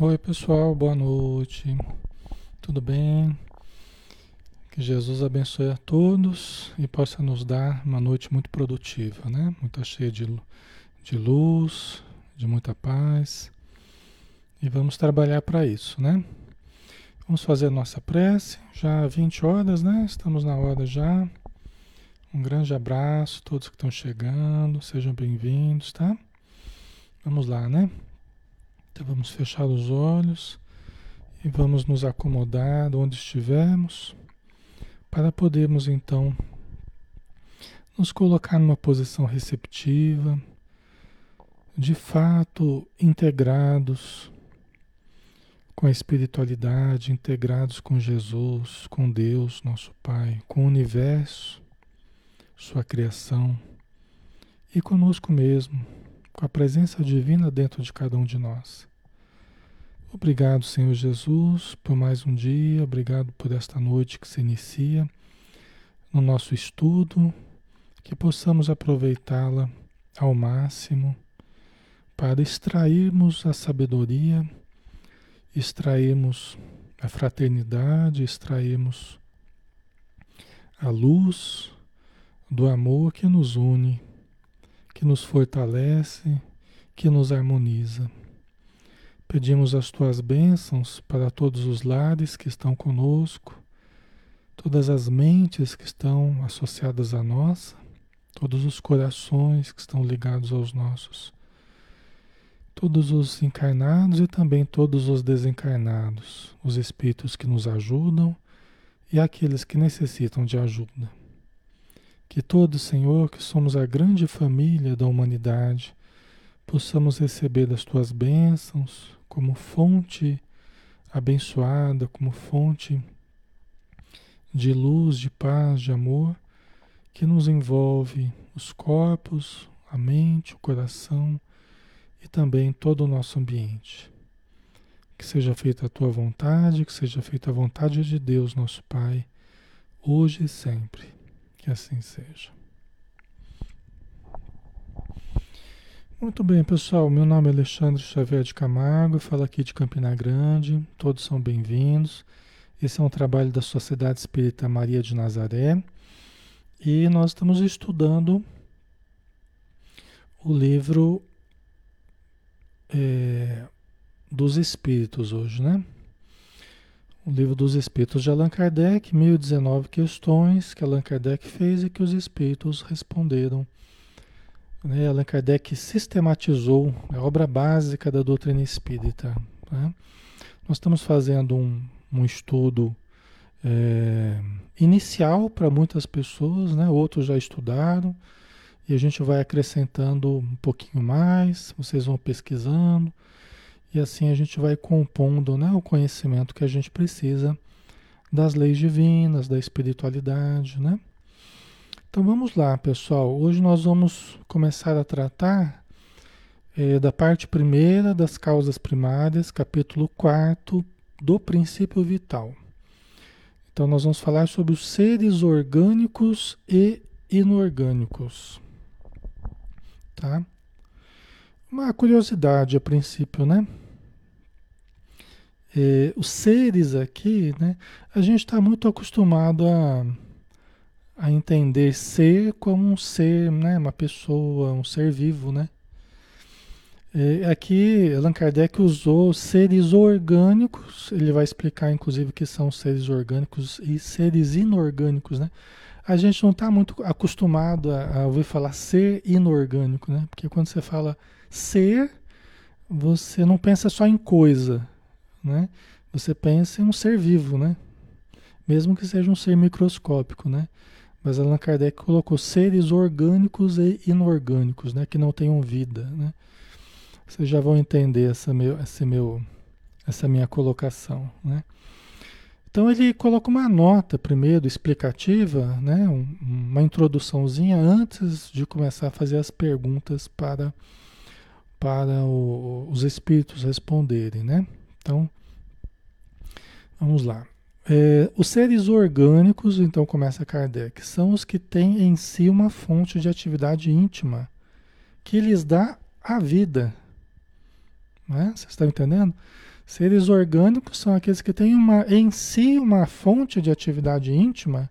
Oi, pessoal, boa noite. Tudo bem? Que Jesus abençoe a todos e possa nos dar uma noite muito produtiva, né? Muito cheia de, de luz, de muita paz. E vamos trabalhar para isso, né? Vamos fazer a nossa prece. Já 20 horas, né? Estamos na hora já. Um grande abraço a todos que estão chegando. Sejam bem-vindos, tá? Vamos lá, né? Então vamos fechar os olhos e vamos nos acomodar onde estivermos para podermos então nos colocar numa posição receptiva, de fato integrados com a espiritualidade, integrados com Jesus, com Deus, nosso Pai, com o universo, sua criação e conosco mesmo, com a presença divina dentro de cada um de nós. Obrigado, Senhor Jesus, por mais um dia, obrigado por esta noite que se inicia no nosso estudo, que possamos aproveitá-la ao máximo para extrairmos a sabedoria, extrairmos a fraternidade, extrairmos a luz do amor que nos une, que nos fortalece, que nos harmoniza. Pedimos as tuas bênçãos para todos os lares que estão conosco, todas as mentes que estão associadas a nós, todos os corações que estão ligados aos nossos, todos os encarnados e também todos os desencarnados, os espíritos que nos ajudam e aqueles que necessitam de ajuda. Que todos, Senhor, que somos a grande família da humanidade, possamos receber das tuas bênçãos, como fonte abençoada, como fonte de luz, de paz, de amor, que nos envolve os corpos, a mente, o coração e também todo o nosso ambiente. Que seja feita a tua vontade, que seja feita a vontade de Deus, nosso Pai, hoje e sempre. Que assim seja. Muito bem, pessoal. Meu nome é Alexandre Xavier de Camargo, falo aqui de Campina Grande. Todos são bem-vindos. Esse é um trabalho da Sociedade Espírita Maria de Nazaré e nós estamos estudando o livro é, dos Espíritos hoje, né? O livro dos Espíritos de Allan Kardec, 1019 questões que Allan Kardec fez e que os Espíritos responderam né, Allan Kardec sistematizou a obra básica da doutrina espírita. Né? Nós estamos fazendo um, um estudo é, inicial para muitas pessoas, né? outros já estudaram, e a gente vai acrescentando um pouquinho mais, vocês vão pesquisando, e assim a gente vai compondo né, o conhecimento que a gente precisa das leis divinas, da espiritualidade, né? Então vamos lá, pessoal. Hoje nós vamos começar a tratar é, da parte primeira das causas primárias, capítulo 4 do princípio vital. Então nós vamos falar sobre os seres orgânicos e inorgânicos. Tá? Uma curiosidade a princípio, né? É, os seres aqui, né? A gente está muito acostumado a a entender ser como um ser, né, uma pessoa, um ser vivo, né? É, aqui Allan Kardec usou seres orgânicos, ele vai explicar inclusive o que são seres orgânicos e seres inorgânicos, né? A gente não está muito acostumado a, a, ouvir falar ser inorgânico, né? Porque quando você fala ser, você não pensa só em coisa, né? Você pensa em um ser vivo, né? Mesmo que seja um ser microscópico, né? Mas Allan Kardec colocou seres orgânicos e inorgânicos, né, que não tenham vida, né? Vocês já vão entender essa, meu, essa, meu, essa minha colocação, né? Então ele coloca uma nota primeiro explicativa, né, um, uma introduçãozinha antes de começar a fazer as perguntas para para o, os espíritos responderem, né? Então vamos lá. É, os seres orgânicos, então começa Kardec, são os que têm em si uma fonte de atividade íntima que lhes dá a vida. Né? Vocês estão entendendo? Seres orgânicos são aqueles que têm uma, em si uma fonte de atividade íntima.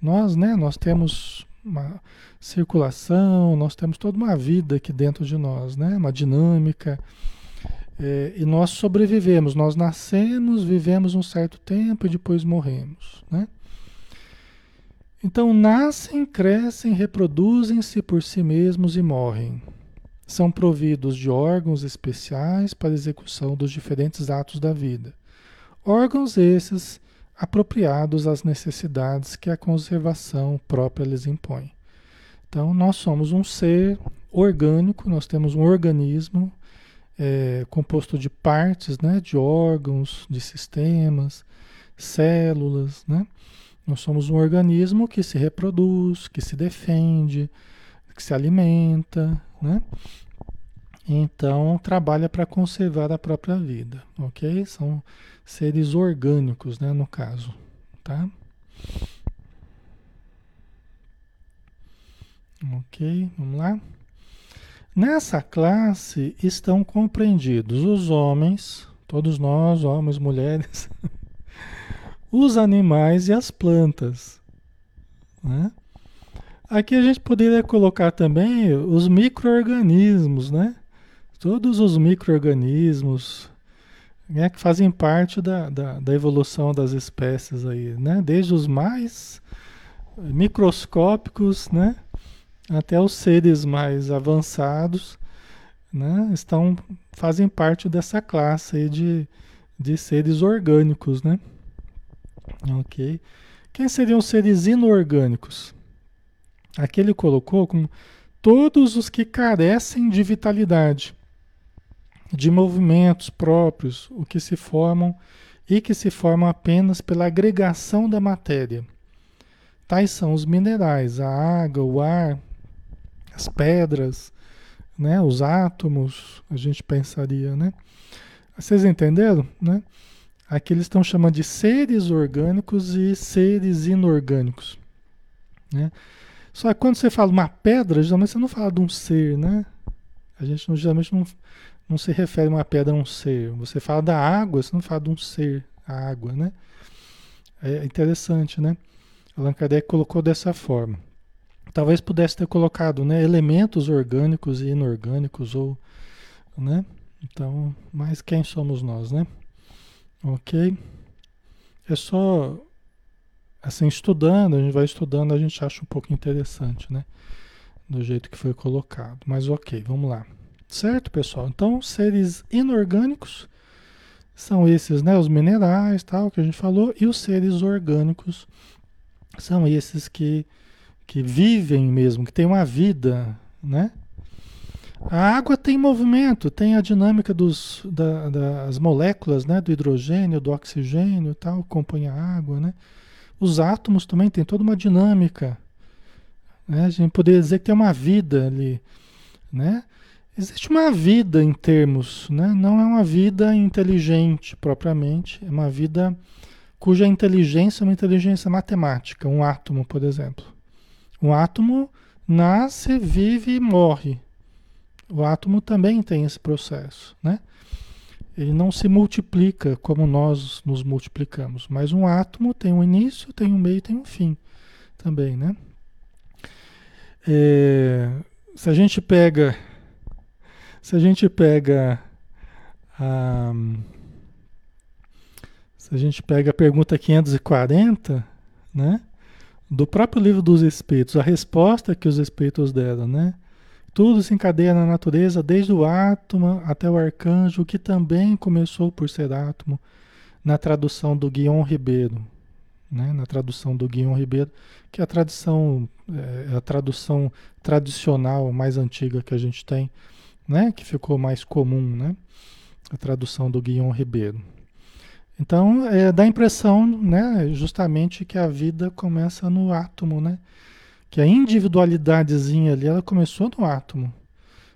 Nós, né, nós temos uma circulação, nós temos toda uma vida aqui dentro de nós, né, uma dinâmica. É, e nós sobrevivemos, nós nascemos, vivemos um certo tempo e depois morremos, né? Então nascem, crescem, reproduzem-se por si mesmos e morrem são providos de órgãos especiais para execução dos diferentes atos da vida. Órgãos esses apropriados às necessidades que a conservação própria lhes impõe. Então, nós somos um ser orgânico, nós temos um organismo é, composto de partes, né, de órgãos, de sistemas, células, né? Nós somos um organismo que se reproduz, que se defende, que se alimenta, né? Então, trabalha para conservar a própria vida, ok? São seres orgânicos, né, no caso, tá? Ok, vamos lá? Nessa classe estão compreendidos os homens, todos nós, homens, mulheres, os animais e as plantas, né? Aqui a gente poderia colocar também os micro-organismos, né? Todos os micro-organismos né, que fazem parte da, da, da, evolução das espécies aí, né? Desde os mais microscópicos, né? Até os seres mais avançados, né? Estão, fazem parte dessa classe aí de, de seres orgânicos, né? Ok. Quem seriam os seres inorgânicos? Aqui ele colocou como todos os que carecem de vitalidade, de movimentos próprios, o que se formam e que se formam apenas pela agregação da matéria. Tais são os minerais, a água, o ar, as pedras, né, os átomos, a gente pensaria, né? Vocês entenderam, né? Aqui eles estão chamando de seres orgânicos e seres inorgânicos, né? Só que quando você fala uma pedra, geralmente você não fala de um ser, né? A gente geralmente não, não se refere uma pedra a um ser. Você fala da água, você não fala de um ser, a água, né? É interessante, né? Allan Kardec colocou dessa forma. Talvez pudesse ter colocado, né, elementos orgânicos e inorgânicos ou, né? Então, mas quem somos nós, né? OK? É só assim, estudando, a gente vai estudando, a gente acha um pouco interessante, né? Do jeito que foi colocado. Mas ok, vamos lá. Certo, pessoal? Então, seres inorgânicos são esses, né? Os minerais, tal, que a gente falou, e os seres orgânicos são esses que, que vivem mesmo, que têm uma vida, né? A água tem movimento, tem a dinâmica dos, da, das moléculas, né? Do hidrogênio, do oxigênio, tal, acompanha a água, né? Os átomos também têm toda uma dinâmica. Né? A gente poderia dizer que tem uma vida ali. Né? Existe uma vida em termos, né? não é uma vida inteligente propriamente, é uma vida cuja inteligência é uma inteligência matemática, um átomo, por exemplo. Um átomo nasce, vive e morre. O átomo também tem esse processo, né? ele não se multiplica como nós nos multiplicamos, mas um átomo tem um início, tem um meio, tem um fim também, né? É, se a gente pega, se a gente pega a, se a gente pega a pergunta 540, né? Do próprio livro dos Espíritos, a resposta que os Espíritos deram, né? Tudo se encadeia na natureza, desde o átomo até o arcanjo, que também começou por ser átomo, na tradução do Guion Ribeiro. Né? Na tradução do Guion Ribeiro, que é a tradução, é, é a tradução tradicional mais antiga que a gente tem, né? que ficou mais comum, né? a tradução do Guion Ribeiro. Então, é, dá a impressão, né, justamente que a vida começa no átomo, né? que a individualidadezinha ali, ela começou no átomo.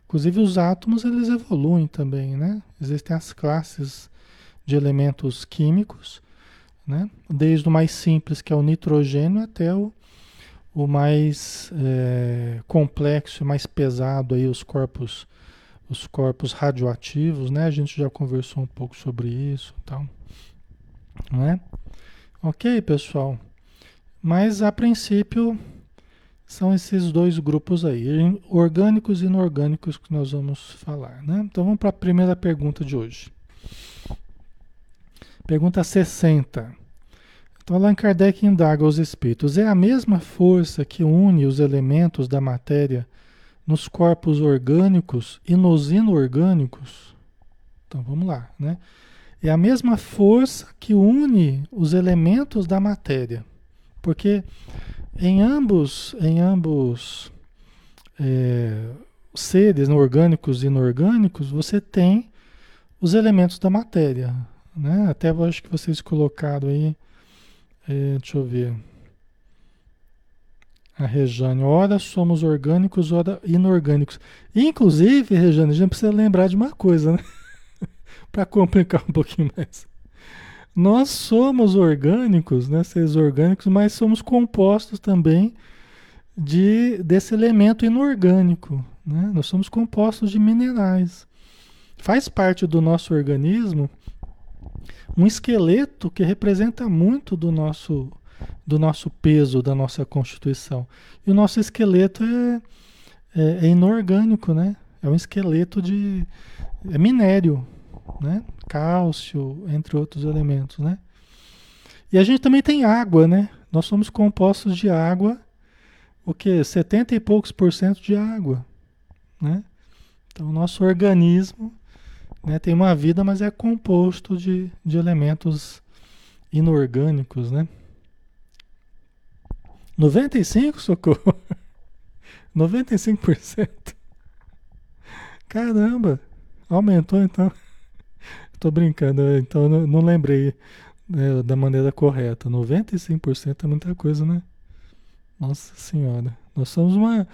Inclusive os átomos eles evoluem também, né? Existem as classes de elementos químicos, né? Desde o mais simples, que é o nitrogênio, até o, o mais é, complexo, mais pesado aí, os corpos, os corpos radioativos, né? A gente já conversou um pouco sobre isso, tal, não é? Ok, pessoal. Mas a princípio são esses dois grupos aí, orgânicos e inorgânicos que nós vamos falar, né? Então vamos para a primeira pergunta de hoje. Pergunta 60. Então Allan Kardec indaga os espíritos: é a mesma força que une os elementos da matéria nos corpos orgânicos e nos inorgânicos? Então vamos lá, né? É a mesma força que une os elementos da matéria, porque em ambos, em ambos é, seres né, orgânicos e inorgânicos, você tem os elementos da matéria. Né? Até eu acho que vocês colocaram aí, é, deixa eu ver. A Rejane, ora somos orgânicos, ora inorgânicos. Inclusive, Rejane, a gente precisa lembrar de uma coisa, né? Para complicar um pouquinho mais. Nós somos orgânicos, né, seres orgânicos, mas somos compostos também de, desse elemento inorgânico. Né? Nós somos compostos de minerais. Faz parte do nosso organismo um esqueleto que representa muito do nosso, do nosso peso, da nossa constituição. E o nosso esqueleto é, é, é inorgânico, né? É um esqueleto de. é minério, né? Cálcio, entre outros elementos, né? E a gente também tem água, né? Nós somos compostos de água, o que? 70 e poucos por cento de água, né? Então, o nosso organismo né, tem uma vida, mas é composto de, de elementos inorgânicos, né? 95, socorro? 95%? Caramba! Aumentou então. Tô brincando, então não, lembrei né, da maneira correta. 95% é muita coisa, né? Nossa senhora. Nós somos uma,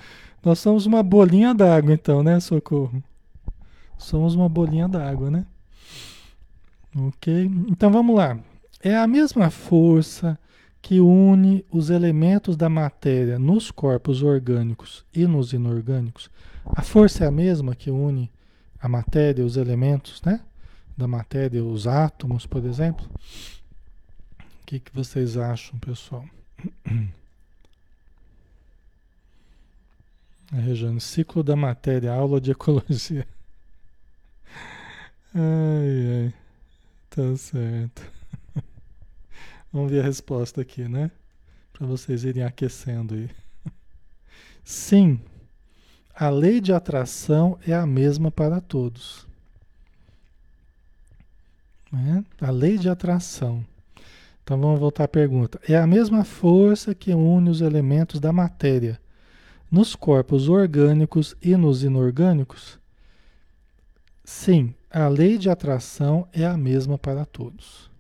nós somos uma bolinha d'água então, né, Socorro? Somos uma bolinha d'água, né? Ok? Então vamos lá. É a mesma força que une os elementos da matéria nos corpos orgânicos e nos inorgânicos. A força é a mesma que une a matéria, os elementos, né? Da matéria, os átomos, por exemplo. O que, que vocês acham, pessoal? A Rejane, ciclo da matéria, aula de ecologia. Ai, ai. Tá certo. Vamos ver a resposta aqui, né? Para vocês irem aquecendo aí. Sim, a lei de atração é a mesma para todos. É? A lei de atração. Então vamos voltar à pergunta. É a mesma força que une os elementos da matéria nos corpos orgânicos e nos inorgânicos? Sim, a lei de atração é a mesma para todos.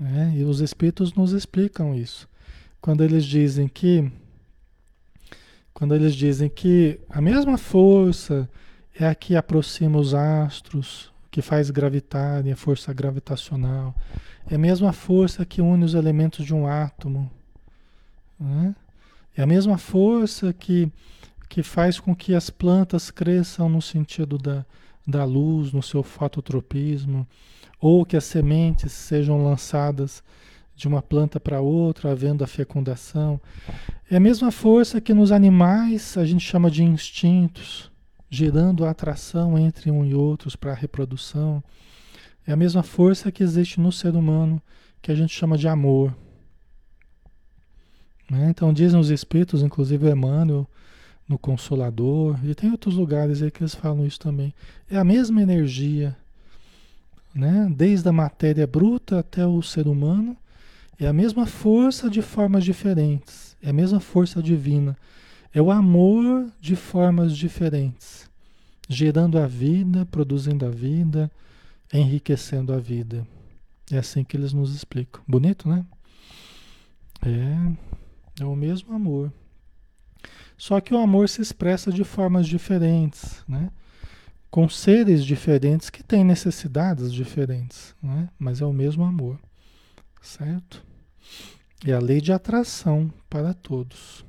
É, e os espíritos nos explicam isso. Quando eles dizem que quando eles dizem que a mesma força é a que aproxima os astros, que faz gravitarem, a força gravitacional, é a mesma força que une os elementos de um átomo, né? é a mesma força que, que faz com que as plantas cresçam no sentido da, da luz no seu fototropismo, ou que as sementes sejam lançadas de uma planta para outra, havendo a fecundação. É a mesma força que nos animais a gente chama de instintos, gerando a atração entre um e outros para a reprodução. É a mesma força que existe no ser humano, que a gente chama de amor. Né? Então dizem os espíritos, inclusive o Emmanuel, no Consolador, e tem outros lugares aí que eles falam isso também. É a mesma energia, né? desde a matéria bruta até o ser humano, é a mesma força de formas diferentes, é a mesma força divina. É o amor de formas diferentes, gerando a vida, produzindo a vida, enriquecendo a vida. É assim que eles nos explicam. Bonito, né? É, é o mesmo amor. Só que o amor se expressa de formas diferentes, né? Com seres diferentes que têm necessidades diferentes, né? mas é o mesmo amor, certo? É a lei de atração para todos.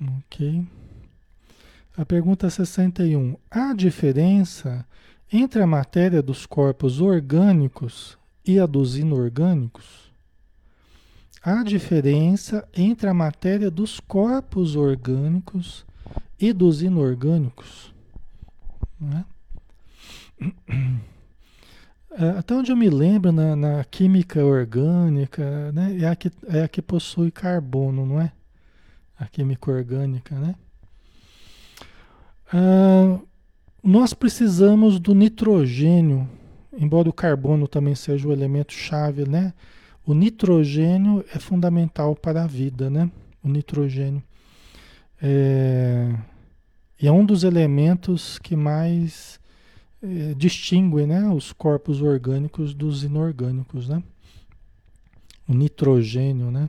Ok? A pergunta 61. Há diferença entre a matéria dos corpos orgânicos e a dos inorgânicos? Há diferença entre a matéria dos corpos orgânicos e dos inorgânicos? Né? Até onde eu me lembro, na, na química orgânica, né, é, a que, é a que possui carbono, não é? A química orgânica, né? Ah, nós precisamos do nitrogênio, embora o carbono também seja o elemento chave, né? O nitrogênio é fundamental para a vida, né? O nitrogênio é, é um dos elementos que mais é, distingue né, os corpos orgânicos dos inorgânicos, né? O nitrogênio, né?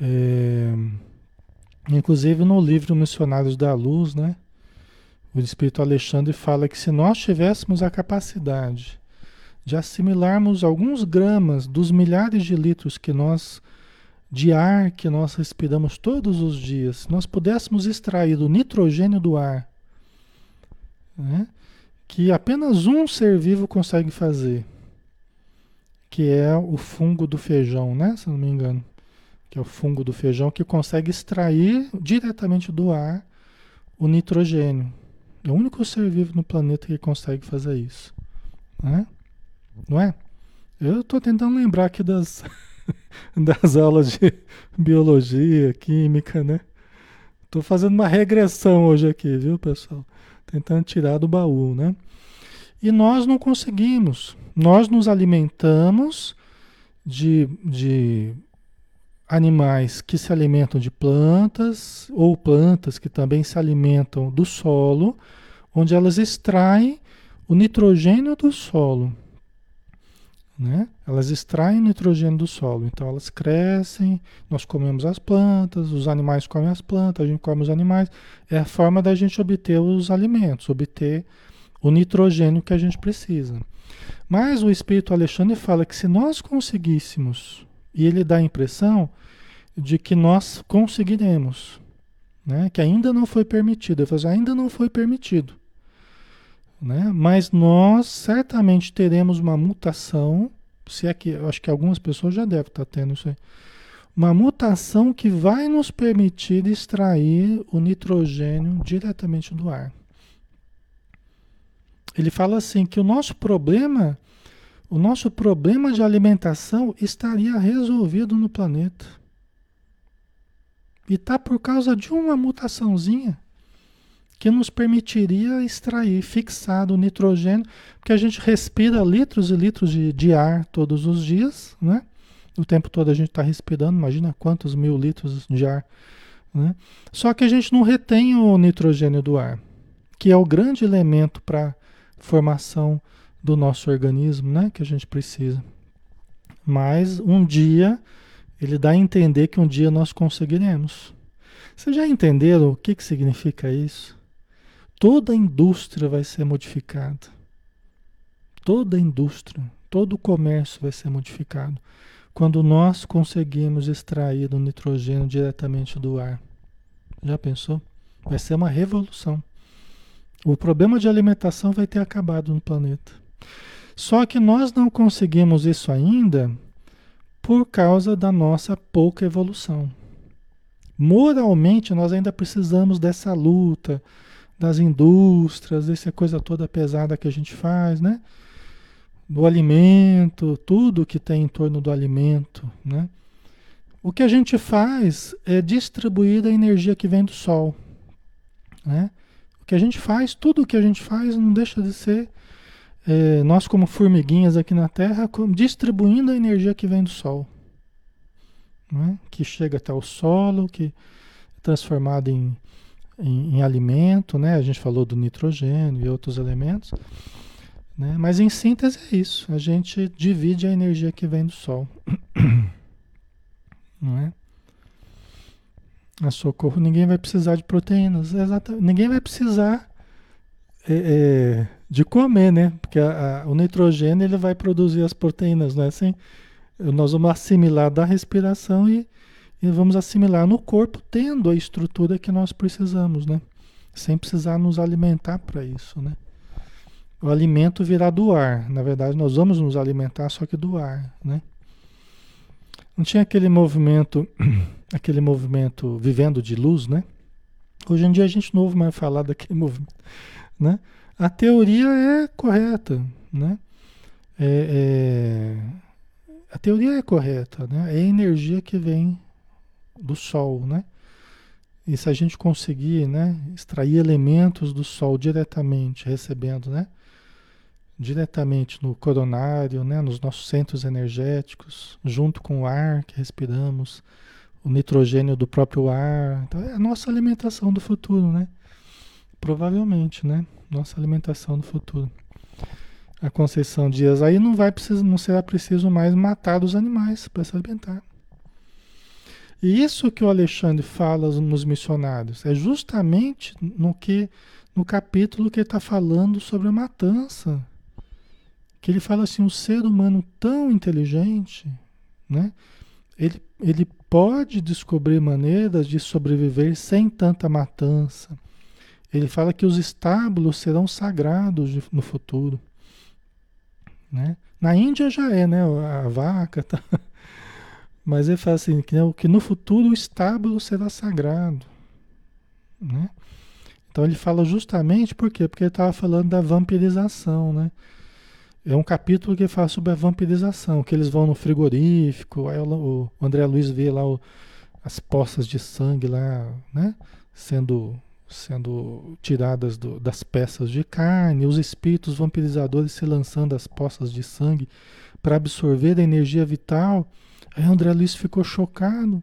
É, inclusive no livro Missionários da Luz, né? O Espírito Alexandre fala que se nós tivéssemos a capacidade de assimilarmos alguns gramas dos milhares de litros que nós de ar que nós respiramos todos os dias, nós pudéssemos extrair o nitrogênio do ar, né? que apenas um ser vivo consegue fazer, que é o fungo do feijão, né? Se não me engano, que é o fungo do feijão que consegue extrair diretamente do ar o nitrogênio. É o único ser vivo no planeta que consegue fazer isso, né? Não é? Eu estou tentando lembrar aqui das das aulas de biologia, química, né? Estou fazendo uma regressão hoje aqui, viu, pessoal? tentando tirar do baú, né? E nós não conseguimos. Nós nos alimentamos de, de animais que se alimentam de plantas ou plantas que também se alimentam do solo, onde elas extraem o nitrogênio do solo. Né? Elas extraem nitrogênio do solo, então elas crescem, nós comemos as plantas, os animais comem as plantas, a gente come os animais. É a forma da gente obter os alimentos, obter o nitrogênio que a gente precisa. Mas o Espírito Alexandre fala que se nós conseguíssemos, e ele dá a impressão de que nós conseguiremos, né? que ainda não foi permitido, ele fala, assim, ainda não foi permitido. Né? Mas nós certamente teremos uma mutação, se é que eu acho que algumas pessoas já devem estar tendo isso aí. Uma mutação que vai nos permitir extrair o nitrogênio diretamente do ar. Ele fala assim que o nosso problema, o nosso problema de alimentação estaria resolvido no planeta. E tá por causa de uma mutaçãozinha que nos permitiria extrair fixado o nitrogênio, porque a gente respira litros e litros de, de ar todos os dias, né? O tempo todo a gente está respirando, imagina quantos mil litros de ar. Né? Só que a gente não retém o nitrogênio do ar, que é o grande elemento para formação do nosso organismo, né? Que a gente precisa. Mas um dia, ele dá a entender que um dia nós conseguiremos. Vocês já entenderam o que, que significa isso? Toda a indústria vai ser modificada. Toda a indústria, todo o comércio vai ser modificado quando nós conseguimos extrair o nitrogênio diretamente do ar. Já pensou? Vai ser uma revolução. O problema de alimentação vai ter acabado no planeta. Só que nós não conseguimos isso ainda por causa da nossa pouca evolução. Moralmente, nós ainda precisamos dessa luta, das indústrias, dessa coisa toda pesada que a gente faz, né? Do alimento, tudo que tem em torno do alimento, né? O que a gente faz é distribuir a energia que vem do sol, né? O que a gente faz, tudo o que a gente faz não deixa de ser é, nós como formiguinhas aqui na Terra distribuindo a energia que vem do sol, né? que chega até o solo, que é transformado em em, em, alimento, né? A gente falou do nitrogênio e outros elementos, né? Mas em síntese é isso. A gente divide a energia que vem do Sol, não é? A socorro, ninguém vai precisar de proteínas, exatamente. Ninguém vai precisar é, é, de comer, né? Porque a, a, o nitrogênio ele vai produzir as proteínas, não é assim? Nós vamos assimilar da respiração e e vamos assimilar no corpo, tendo a estrutura que nós precisamos, né? sem precisar nos alimentar para isso, né? O alimento virá do ar. Na verdade, nós vamos nos alimentar só que do ar, né? Não tinha aquele movimento, aquele movimento vivendo de luz, né? Hoje em dia a gente não ouve mais falar daquele movimento, né? A teoria é correta, né? É, é, a teoria é correta, né? É a energia que vem do Sol, né? E se a gente conseguir, né, extrair elementos do Sol diretamente, recebendo, né? Diretamente no coronário, né, nos nossos centros energéticos, junto com o ar que respiramos, o nitrogênio do próprio ar. Então, é a nossa alimentação do futuro, né? Provavelmente, né? Nossa alimentação do futuro. A Conceição Dias, aí não vai precisar, não será preciso mais matar os animais para se alimentar. E isso que o Alexandre fala nos missionários é justamente no que no capítulo que ele está falando sobre a matança. Que ele fala assim, um ser humano tão inteligente, né? Ele, ele pode descobrir maneiras de sobreviver sem tanta matança. Ele fala que os estábulos serão sagrados no futuro. Né? Na Índia já é, né? A vaca. Tá... Mas ele fala assim, que, que no futuro o estábulo será sagrado. Né? Então ele fala justamente por quê? Porque ele estava falando da vampirização, né? É um capítulo que fala sobre a vampirização, que eles vão no frigorífico, aí o, o André Luiz vê lá o, as poças de sangue lá, né? Sendo, sendo tiradas do, das peças de carne, os espíritos vampirizadores se lançando às poças de sangue para absorver a energia vital. Aí o André Luiz ficou chocado.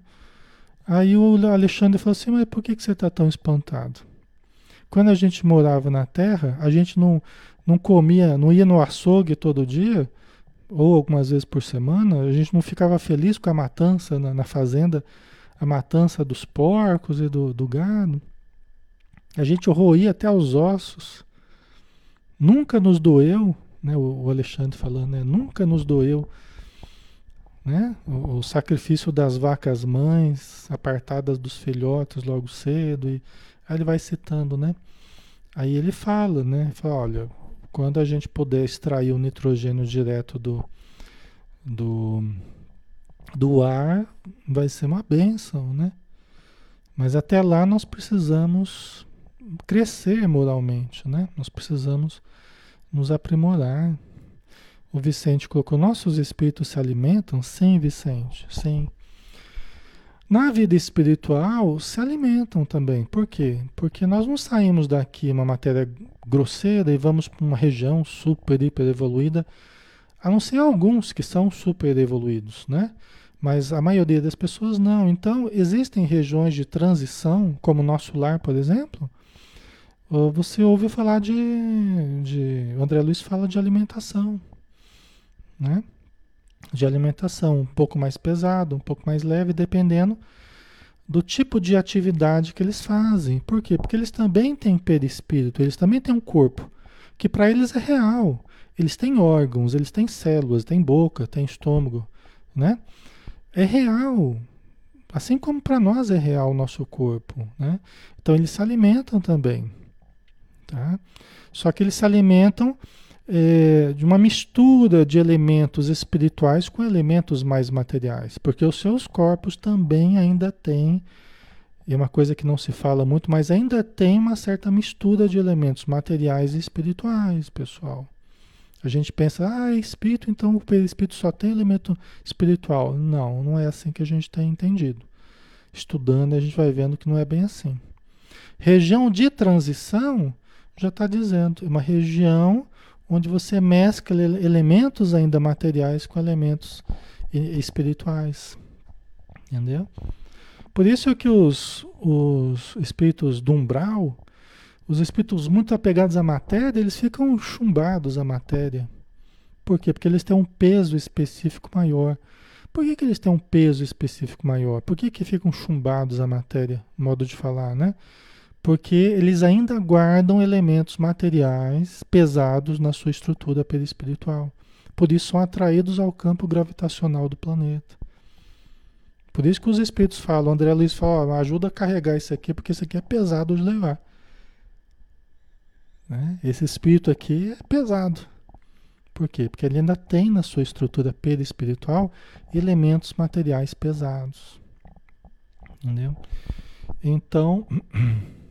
Aí o Alexandre falou assim, mas por que, que você está tão espantado? Quando a gente morava na Terra, a gente não, não comia, não ia no açougue todo dia, ou algumas vezes por semana, a gente não ficava feliz com a matança na, na fazenda, a matança dos porcos e do, do gado. A gente roía até os ossos. Nunca nos doeu, né, o, Alexandre falando, né, nunca nos doeu né, o, o, sacrifício das vacas mães, apartadas dos filhotes logo cedo, e aí ele vai citando, né? Aí ele fala, né? Fala, olha, quando a gente puder extrair o nitrogênio direto do, do, do ar, vai ser uma benção, né? Mas até lá nós precisamos crescer moralmente, né? Nós precisamos nos aprimorar. O Vicente colocou: nossos espíritos se alimentam? Sim, Vicente, sim. Na vida espiritual se alimentam também. Por quê? Porque nós não saímos daqui uma matéria grosseira e vamos para uma região super, hiper evoluída, a não ser alguns que são super evoluídos, né? Mas a maioria das pessoas não. Então, existem regiões de transição, como o nosso lar, por exemplo. Você ouve falar de, de. O André Luiz fala de alimentação, né? De alimentação um pouco mais pesado, um pouco mais leve, dependendo do tipo de atividade que eles fazem. Por quê? Porque eles também têm perispírito, eles também têm um corpo, que para eles é real. Eles têm órgãos, eles têm células, têm boca, têm estômago, né? É real. Assim como para nós é real o nosso corpo, né? Então eles se alimentam também, tá? Só que eles se alimentam é, de uma mistura de elementos espirituais com elementos mais materiais, porque os seus corpos também ainda têm, é uma coisa que não se fala muito, mas ainda tem uma certa mistura de elementos materiais e espirituais, pessoal. A gente pensa, ah, é espírito, então o espírito só tem elemento espiritual. Não, não é assim que a gente tem entendido. Estudando, a gente vai vendo que não é bem assim. Região de transição, já está dizendo, é uma região onde você mescla elementos ainda materiais com elementos espirituais. Entendeu? Por isso que os, os espíritos do umbral, os espíritos muito apegados à matéria, eles ficam chumbados à matéria. Por quê? Porque eles têm um peso específico maior. Por que, que eles têm um peso específico maior? Por que, que ficam chumbados à matéria? Modo de falar, né? Porque eles ainda guardam elementos materiais pesados na sua estrutura perispiritual. Por isso são atraídos ao campo gravitacional do planeta. Por isso que os espíritos falam, André Luiz fala, ajuda a carregar isso aqui, porque isso aqui é pesado de levar. Né? Esse espírito aqui é pesado. Por quê? Porque ele ainda tem na sua estrutura perispiritual elementos materiais pesados. Entendeu? Então,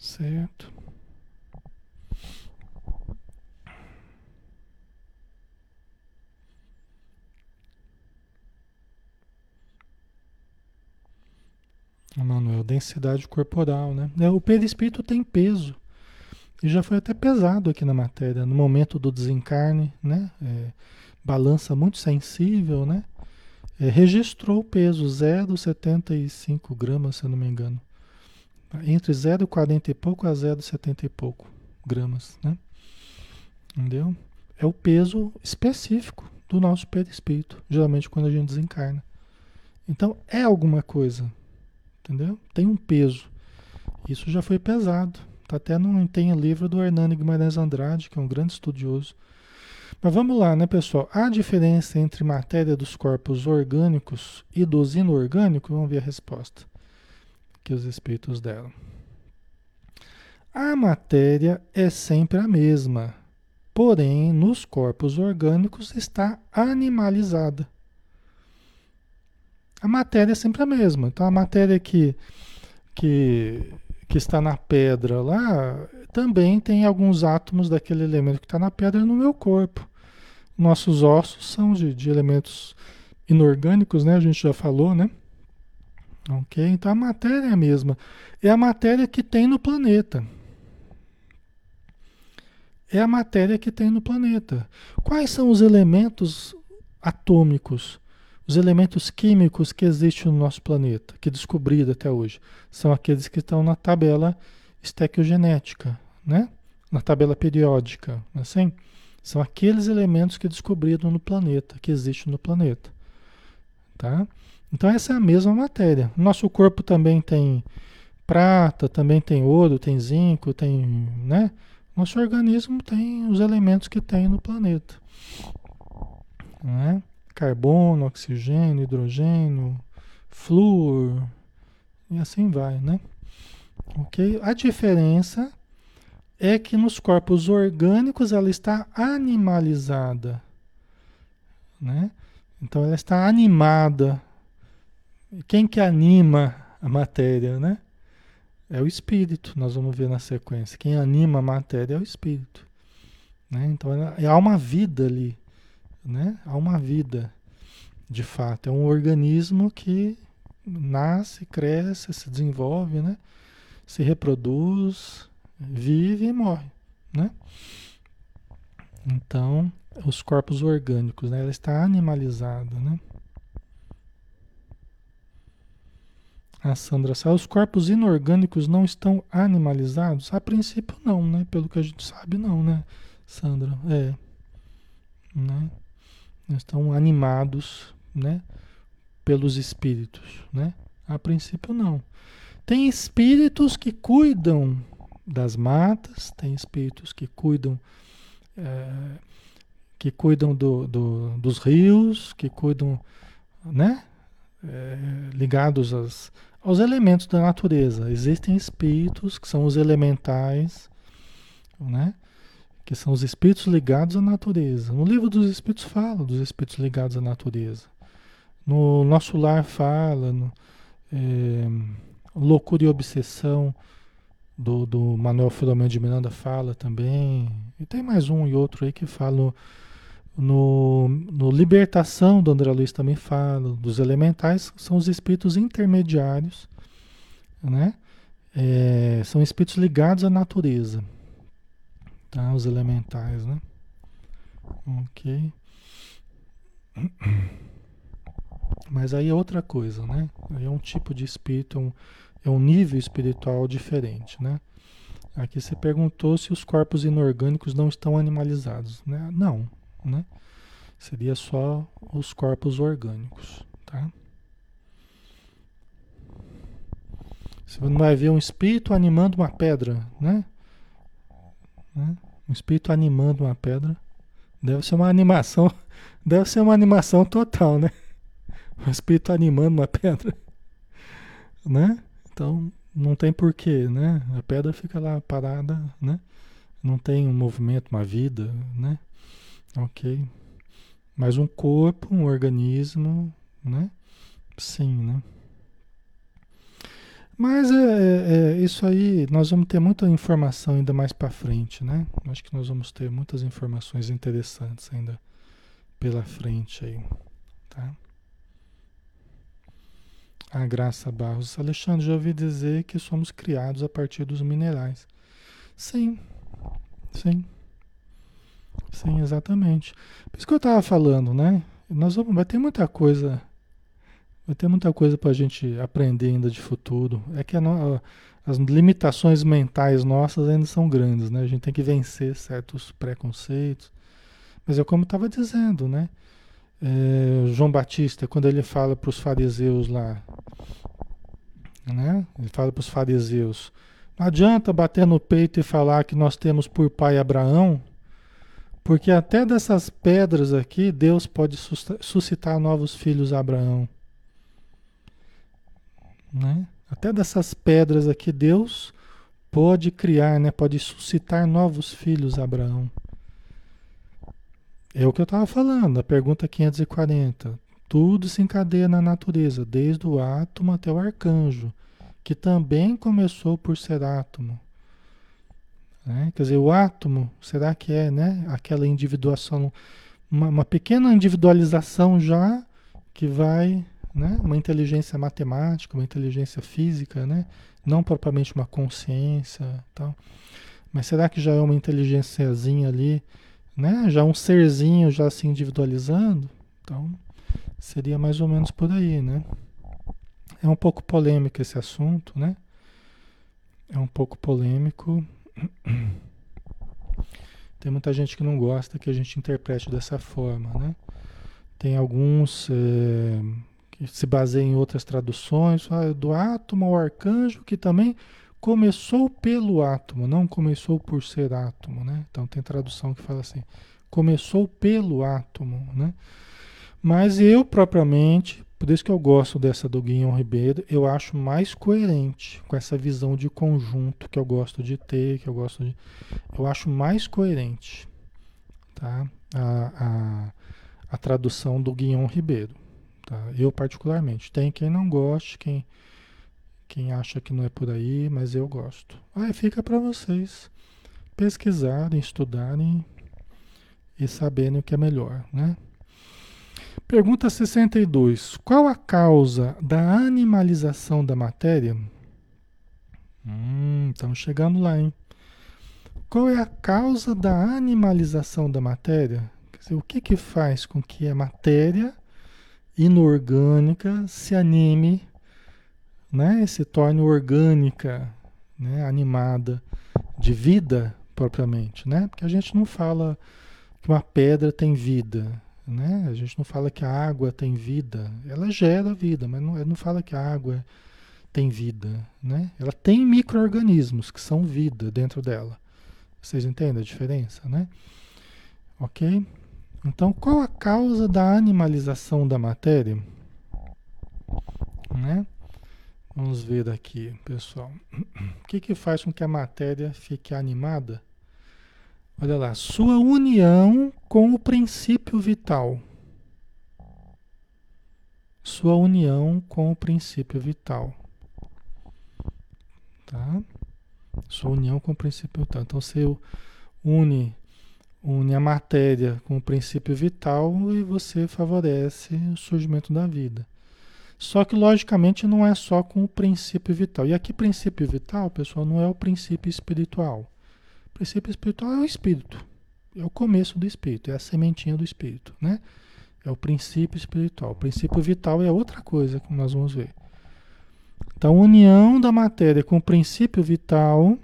certo. Manuel, densidade corporal, né? É, o perispírito tem peso. E já foi até pesado aqui na matéria, no momento do desencarne, né? É, balança muito sensível, né? É, registrou o peso, 0,75 gramas, se eu não me engano. Entre 0,40 e pouco a 0,70 e pouco gramas, né? Entendeu? É o peso específico do nosso perispírito, geralmente quando a gente desencarna. Então, é alguma coisa, entendeu? Tem um peso. Isso já foi pesado. Tá até não tem livro do Hernani Guimarães Andrade, que é um grande estudioso. Mas vamos lá, né, pessoal? A diferença entre matéria dos corpos orgânicos e dos inorgânicos, vamos ver a resposta que os espíritos deram. A matéria é sempre a mesma, porém nos corpos orgânicos está animalizada. A matéria é sempre a mesma. Então a matéria que, que, que está na pedra lá também tem alguns átomos daquele elemento que está na pedra no meu corpo. Nossos ossos são de, de elementos inorgânicos, né? A gente já falou, né? Ok? Então a matéria é a mesma. É a matéria que tem no planeta. É a matéria que tem no planeta. Quais são os elementos atômicos os elementos químicos que existem no nosso planeta, que descobrido até hoje, são aqueles que estão na tabela estequiogenética, né? Na tabela periódica, assim? São aqueles elementos que descobriram no planeta, que existem no planeta, tá? Então essa é a mesma matéria. Nosso corpo também tem prata, também tem ouro, tem zinco, tem, né? Nosso organismo tem os elementos que tem no planeta, né? carbono, oxigênio, hidrogênio, flúor e assim vai, né? Ok? A diferença é que nos corpos orgânicos ela está animalizada, né? Então ela está animada. Quem que anima a matéria, né? É o espírito, nós vamos ver na sequência. Quem anima a matéria é o espírito. Né? Então há uma vida ali né? Há uma vida, de fato. É um organismo que nasce, cresce, se desenvolve, né? Se reproduz, vive e morre, né? Então, os corpos orgânicos, né? Ela está animalizada, né? A Sandra sabe, os corpos inorgânicos não estão animalizados? A princípio não, né? Pelo que a gente sabe, não, né, Sandra? É. Né? estão animados, né, pelos espíritos, né? A princípio não. Tem espíritos que cuidam das matas, tem espíritos que cuidam é, que cuidam do, do, dos rios, que cuidam, né, é, ligados aos, aos elementos da natureza. Existem espíritos que são os elementais, né? que são os espíritos ligados à natureza. No livro dos espíritos fala dos espíritos ligados à natureza. No nosso lar fala, no, é, loucura e obsessão do, do Manuel Filomeno de Miranda fala também. E tem mais um e outro aí que falam. No, no Libertação do André Luiz também fala. Dos elementais são os espíritos intermediários, né? É, são espíritos ligados à natureza tá? Os elementais, né? Ok. Mas aí é outra coisa, né? Aí é um tipo de espírito, é um, é um nível espiritual diferente, né? Aqui você perguntou se os corpos inorgânicos não estão animalizados, né? Não, né? Seria só os corpos orgânicos, tá? Você não vai ver um espírito animando uma pedra, né? Né? Um espírito animando uma pedra. Deve ser uma animação. Deve ser uma animação total, né? Um espírito animando uma pedra. Né? Então, não tem porquê, né? A pedra fica lá parada, né? Não tem um movimento, uma vida, né? Ok. Mas um corpo, um organismo, né? Sim, né? Mas é, é, é, isso aí, nós vamos ter muita informação ainda mais para frente, né? Acho que nós vamos ter muitas informações interessantes ainda pela frente aí, tá? A Graça Barros. Alexandre, já ouvi dizer que somos criados a partir dos minerais. Sim, sim. Sim, exatamente. Por isso que eu estava falando, né? Nós vamos, vai ter muita coisa Vai ter muita coisa para a gente aprender ainda de futuro. É que as limitações mentais nossas ainda são grandes, né? A gente tem que vencer certos preconceitos. Mas é como estava dizendo, né? É, João Batista, quando ele fala para os fariseus lá, né? Ele fala para os fariseus: não adianta bater no peito e falar que nós temos por pai Abraão, porque até dessas pedras aqui Deus pode suscitar novos filhos a Abraão. Né? Até dessas pedras aqui, Deus pode criar, né? pode suscitar novos filhos a Abraão. É o que eu estava falando, a pergunta 540. Tudo se encadeia na natureza, desde o átomo até o arcanjo, que também começou por ser átomo. Né? Quer dizer, o átomo, será que é né? aquela individuação, uma, uma pequena individualização já que vai né? uma inteligência matemática, uma inteligência física, né? não propriamente uma consciência tal. Mas será que já é uma inteligênciazinha ali, né? já um serzinho já se individualizando? Então, seria mais ou menos por aí, né? É um pouco polêmico esse assunto, né? É um pouco polêmico. Tem muita gente que não gosta que a gente interprete dessa forma, né? Tem alguns é, que se baseia em outras traduções, do átomo ao arcanjo, que também começou pelo átomo, não começou por ser átomo, né? Então tem tradução que fala assim, começou pelo átomo, né? Mas eu propriamente, por isso que eu gosto dessa do Guilherme Ribeiro, eu acho mais coerente com essa visão de conjunto que eu gosto de ter, que eu gosto de, eu acho mais coerente, tá? A, a, a tradução do Guilherme Ribeiro. Tá? Eu particularmente. Tem quem não goste, quem, quem acha que não é por aí, mas eu gosto. Aí fica para vocês pesquisarem, estudarem e saberem o que é melhor, né? Pergunta 62. Qual a causa da animalização da matéria? Hum, estamos chegando lá, hein? Qual é a causa da animalização da matéria? Quer dizer, o que que faz com que a matéria inorgânica se anime, né? se torne orgânica, né? animada, de vida propriamente. Né? Porque a gente não fala que uma pedra tem vida. Né? A gente não fala que a água tem vida. Ela gera vida, mas não, não fala que a água tem vida. Né? Ela tem micro-organismos que são vida dentro dela. Vocês entendem a diferença? Né? Ok? Então, qual a causa da animalização da matéria? Né? Vamos ver aqui, pessoal. O que, que faz com que a matéria fique animada? Olha lá, sua união com o princípio vital. Sua união com o princípio vital. Tá? Sua união com o princípio vital. Então, você une une a matéria com o princípio vital e você favorece o surgimento da vida. Só que, logicamente, não é só com o princípio vital. E aqui, princípio vital, pessoal, não é o princípio espiritual. Princípio espiritual é o espírito. É o começo do espírito, é a sementinha do espírito, né? É o princípio espiritual. O princípio vital é outra coisa que nós vamos ver. Então, união da matéria com o princípio vital,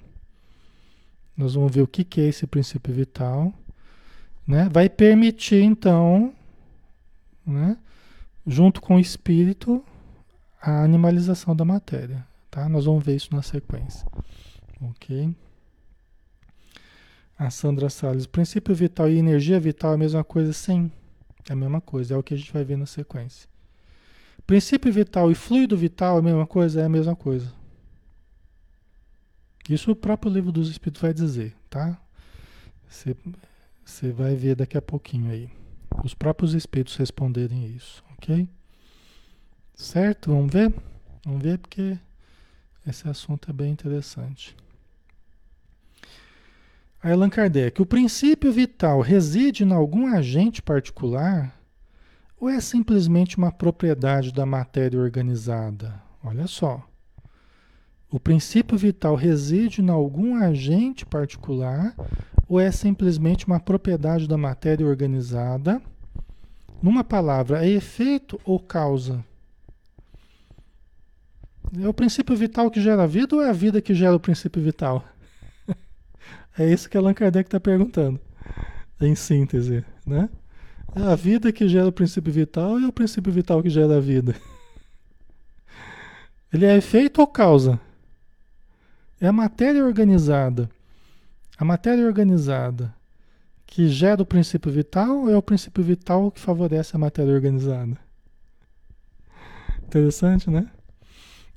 nós vamos ver o que é esse princípio vital né? Vai permitir então, né? junto com o espírito, a animalização da matéria, tá? Nós vamos ver isso na sequência, ok? A Sandra Salles, princípio vital e energia vital é a mesma coisa? Sim, é a mesma coisa, é o que a gente vai ver na sequência. Princípio vital e fluido vital é a mesma coisa? É a mesma coisa. Isso o próprio livro dos Espíritos vai dizer, tá? Você vai ver daqui a pouquinho aí. Os próprios Espíritos responderem isso, ok? Certo? Vamos ver? Vamos ver porque esse assunto é bem interessante. Allan Kardec, o princípio vital reside em algum agente particular ou é simplesmente uma propriedade da matéria organizada? Olha só. O princípio vital reside em algum agente particular ou é simplesmente uma propriedade da matéria organizada? Numa palavra, é efeito ou causa? É o princípio vital que gera a vida ou é a vida que gera o princípio vital? É isso que Allan Kardec está perguntando, em síntese, né? É a vida que gera o princípio vital é o princípio vital que gera a vida. Ele é efeito ou causa? É a matéria organizada. A matéria organizada que gera o princípio vital ou é o princípio vital que favorece a matéria organizada? Interessante, né?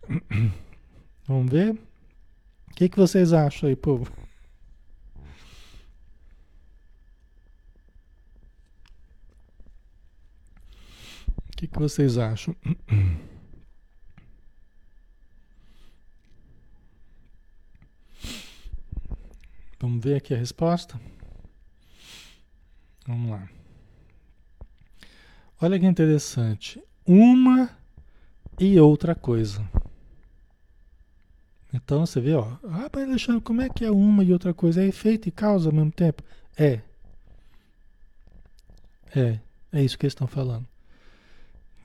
Vamos ver? O que, que vocês acham aí, povo? Que, que vocês acham? Vamos ver aqui a resposta? Vamos lá. Olha que interessante. Uma e outra coisa. Então você vê, ó. Ah, mas Alexandre, como é que é uma e outra coisa? É efeito e causa ao mesmo tempo? É. É. É isso que eles estão falando.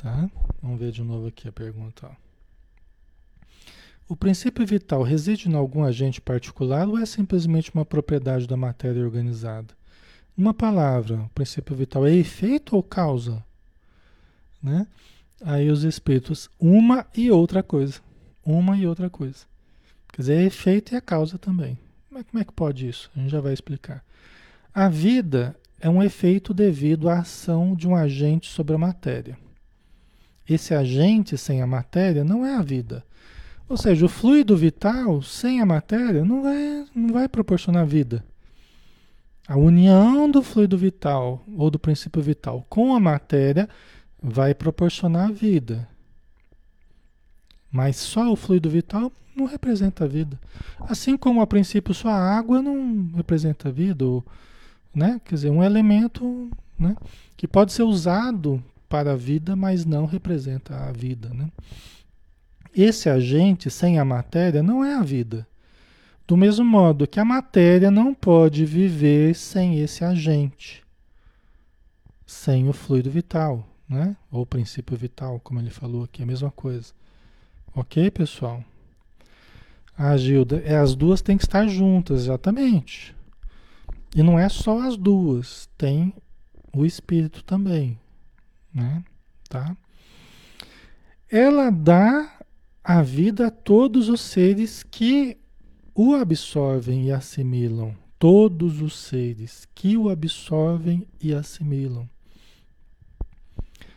Tá? Vamos ver de novo aqui a pergunta. O princípio vital reside em algum agente particular ou é simplesmente uma propriedade da matéria organizada? Uma palavra, o princípio vital é efeito ou causa? Né? Aí os espíritos, uma e outra coisa. Uma e outra coisa. Quer dizer, é efeito e a causa também. Mas como é que pode isso? A gente já vai explicar. A vida é um efeito devido à ação de um agente sobre a matéria. Esse agente sem a matéria não é a vida. Ou seja, o fluido vital sem a matéria não vai, não vai proporcionar vida. A união do fluido vital ou do princípio vital com a matéria vai proporcionar vida. Mas só o fluido vital não representa a vida. Assim como a princípio só a água não representa a vida, ou, né? Quer dizer, um elemento né? que pode ser usado para a vida, mas não representa a vida. Né? Esse agente sem a matéria não é a vida. Do mesmo modo que a matéria não pode viver sem esse agente, sem o fluido vital, né? ou princípio vital, como ele falou aqui, a mesma coisa. Ok, pessoal? A Gilda, é, as duas têm que estar juntas, exatamente. E não é só as duas, tem o espírito também né? Tá? Ela dá a vida a todos os seres que o absorvem e assimilam. Todos os seres que o absorvem e assimilam.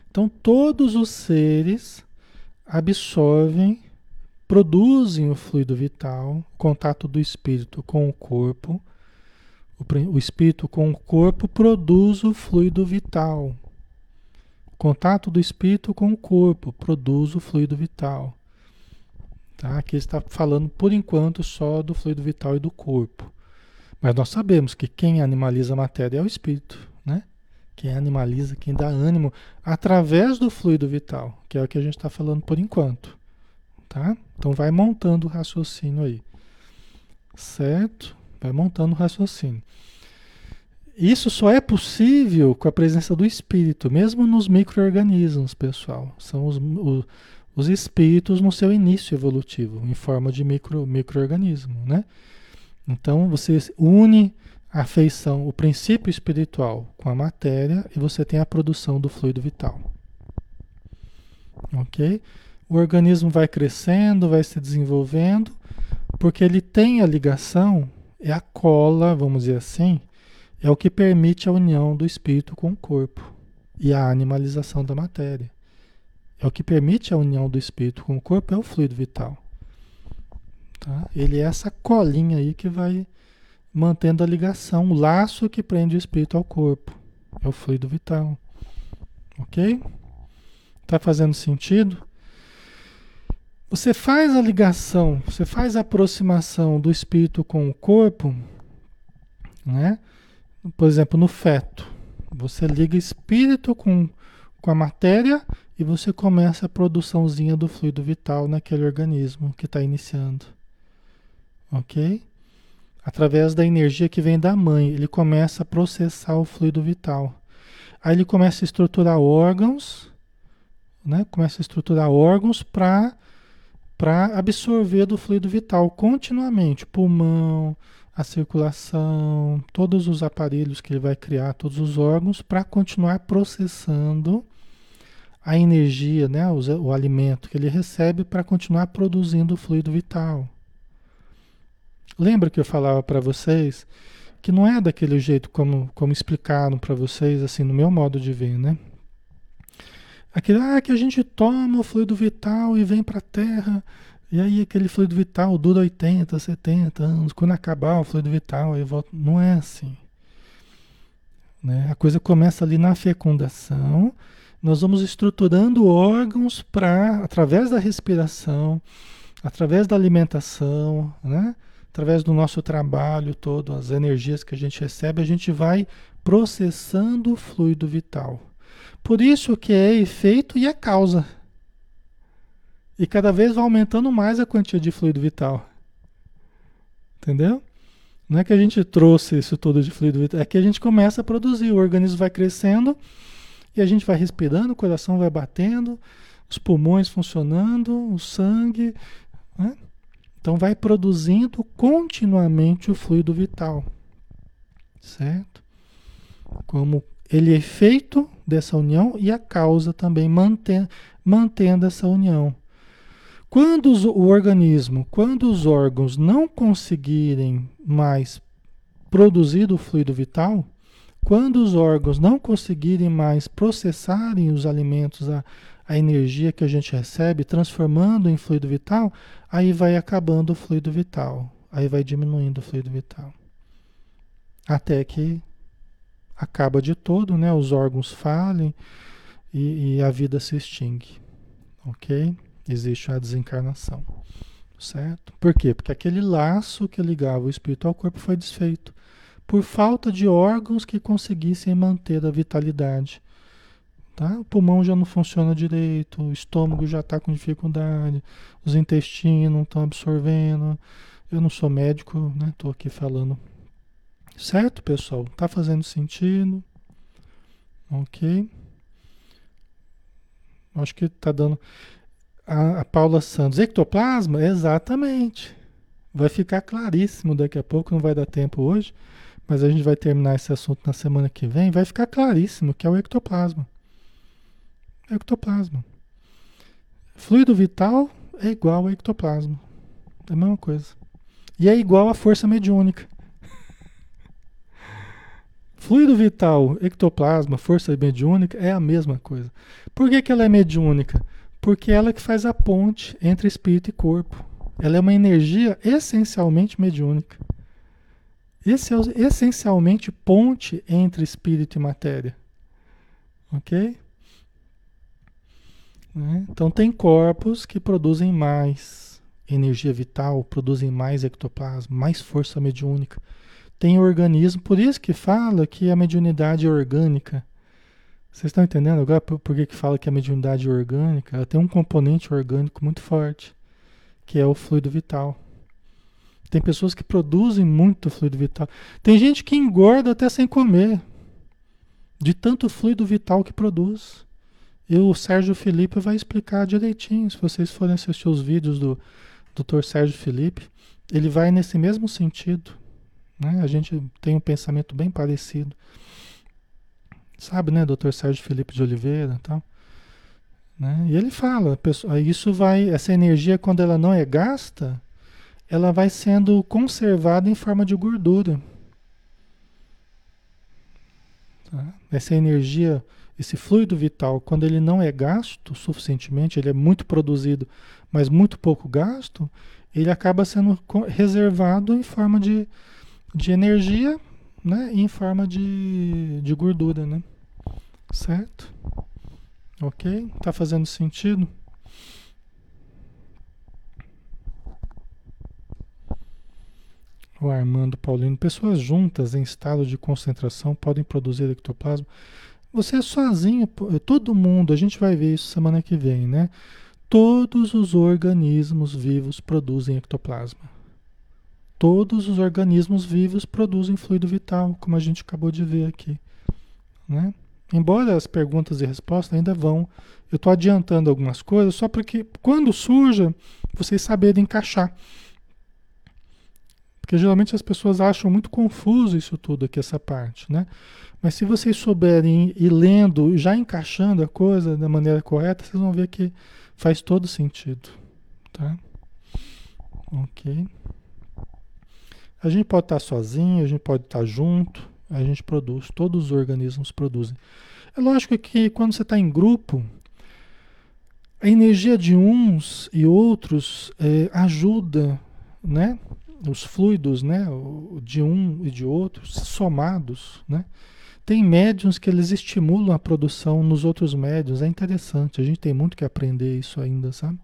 Então, todos os seres absorvem, produzem o fluido vital, contato do espírito com o corpo. O, o espírito com o corpo produz o fluido vital, Contato do espírito com o corpo produz o fluido vital. Tá? Aqui está falando por enquanto só do fluido vital e do corpo. Mas nós sabemos que quem animaliza a matéria é o espírito, né? Quem animaliza, quem dá ânimo através do fluido vital, que é o que a gente está falando por enquanto. Tá? Então vai montando o raciocínio aí. Certo? Vai montando o raciocínio. Isso só é possível com a presença do espírito, mesmo nos micro-organismos, pessoal. São os, os, os, espíritos no seu início evolutivo, em forma de micro, micro-organismo, né? Então você une a feição, o princípio espiritual com a matéria e você tem a produção do fluido vital. Ok? O organismo vai crescendo, vai se desenvolvendo, porque ele tem a ligação, é a cola, vamos dizer assim, é o que permite a união do espírito com o corpo e a animalização da matéria. É o que permite a união do espírito com o corpo é o fluido vital. Tá? Ele é essa colinha aí que vai mantendo a ligação, o laço que prende o espírito ao corpo. É o fluido vital. Ok? Tá fazendo sentido? Você faz a ligação, você faz a aproximação do espírito com o corpo, né? Por exemplo, no feto. Você liga espírito com, com a matéria e você começa a produçãozinha do fluido vital naquele organismo que está iniciando. Ok? Através da energia que vem da mãe, ele começa a processar o fluido vital. Aí ele começa a estruturar órgãos, né? Começa a estruturar órgãos para absorver do fluido vital continuamente, pulmão, a circulação, todos os aparelhos que ele vai criar, todos os órgãos, para continuar processando a energia, né, o, o alimento que ele recebe para continuar produzindo o fluido vital. Lembra que eu falava para vocês que não é daquele jeito como, como explicaram para vocês, assim, no meu modo de ver, né? Aquele, ah, que a gente toma o fluido vital e vem para a Terra, e aí aquele fluido vital dura 80, 70 anos, quando acabar o fluido vital, aí volta. Não é assim. Né? A coisa começa ali na fecundação, nós vamos estruturando órgãos para, através da respiração, através da alimentação, né? através do nosso trabalho todo, as energias que a gente recebe, a gente vai processando o fluido vital. Por isso que é efeito e é causa. E cada vez vai aumentando mais a quantia de fluido vital. Entendeu? Não é que a gente trouxe isso todo de fluido vital, é que a gente começa a produzir, o organismo vai crescendo e a gente vai respirando, o coração vai batendo, os pulmões funcionando, o sangue, né? Então vai produzindo continuamente o fluido vital. Certo? Como ele é efeito dessa união e a causa também mantém, mantendo essa união. Quando os, o organismo, quando os órgãos não conseguirem mais produzir o fluido vital, quando os órgãos não conseguirem mais processarem os alimentos, a, a energia que a gente recebe, transformando em fluido vital, aí vai acabando o fluido vital, aí vai diminuindo o fluido vital. Até que acaba de todo, né? Os órgãos falhem e, e a vida se extingue. Ok? Existe a desencarnação. Certo? Por quê? Porque aquele laço que ligava o espírito ao corpo foi desfeito por falta de órgãos que conseguissem manter a vitalidade Tá? O pulmão já não funciona direito, o estômago já está com dificuldade, os intestinos não estão absorvendo. Eu não sou médico, né? Estou aqui falando. Certo, pessoal? Tá fazendo sentido? Ok. Acho que está dando. A, a Paula Santos, ectoplasma? Exatamente. Vai ficar claríssimo daqui a pouco, não vai dar tempo hoje, mas a gente vai terminar esse assunto na semana que vem. Vai ficar claríssimo que é o ectoplasma. Ectoplasma. Fluido vital é igual ao ectoplasma. É a mesma coisa. E é igual à força mediúnica. Fluido vital, ectoplasma, força mediúnica é a mesma coisa. Por que, que ela é mediúnica? Porque ela é que faz a ponte entre espírito e corpo. Ela é uma energia essencialmente mediúnica. Esse é essencialmente ponte entre espírito e matéria. Ok? Né? Então, tem corpos que produzem mais energia vital, produzem mais ectoplasma, mais força mediúnica. Tem organismo, por isso que fala que a mediunidade é orgânica. Vocês estão entendendo agora por, por que, que fala que a mediunidade orgânica? Ela tem um componente orgânico muito forte, que é o fluido vital. Tem pessoas que produzem muito fluido vital. Tem gente que engorda até sem comer, de tanto fluido vital que produz. E o Sérgio Felipe vai explicar direitinho. Se vocês forem assistir os vídeos do Dr. Sérgio Felipe, ele vai nesse mesmo sentido. Né? A gente tem um pensamento bem parecido. Sabe, né, Dr. Sérgio Felipe de Oliveira, tal. Né? E ele fala, isso vai, essa energia quando ela não é gasta, ela vai sendo conservada em forma de gordura. Tá? Essa energia esse fluido vital, quando ele não é gasto suficientemente, ele é muito produzido, mas muito pouco gasto, ele acaba sendo reservado em forma de, de energia, né? Em forma de, de gordura, né? Certo? Ok? Tá fazendo sentido? O Armando Paulino, pessoas juntas em estado de concentração podem produzir ectoplasma. Você é sozinho, todo mundo, a gente vai ver isso semana que vem, né? Todos os organismos vivos produzem ectoplasma. Todos os organismos vivos produzem fluido vital, como a gente acabou de ver aqui, né? Embora as perguntas e respostas ainda vão, eu estou adiantando algumas coisas só para que quando surja vocês saberem encaixar. Porque geralmente as pessoas acham muito confuso isso tudo aqui, essa parte, né? Mas se vocês souberem ir lendo, já encaixando a coisa da maneira correta, vocês vão ver que faz todo sentido, tá? Ok. A gente pode estar sozinho, a gente pode estar junto, a gente produz, todos os organismos produzem. É lógico que quando você está em grupo, a energia de uns e outros é, ajuda, né? os fluidos, né, de um e de outro, somados, né? Tem médiums que eles estimulam a produção nos outros médiums, é interessante, a gente tem muito que aprender isso ainda, sabe?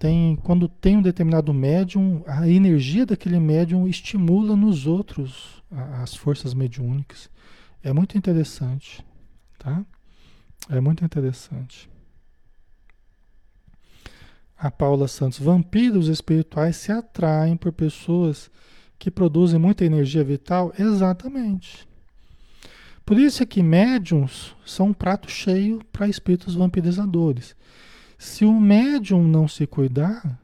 Tem, quando tem um determinado médium, a energia daquele médium estimula nos outros as forças mediúnicas. É muito interessante, tá? É muito interessante. A Paula Santos, vampiros espirituais se atraem por pessoas que produzem muita energia vital? Exatamente. Por isso é que médiums são um prato cheio para espíritos vampirizadores. Se o médium não se cuidar,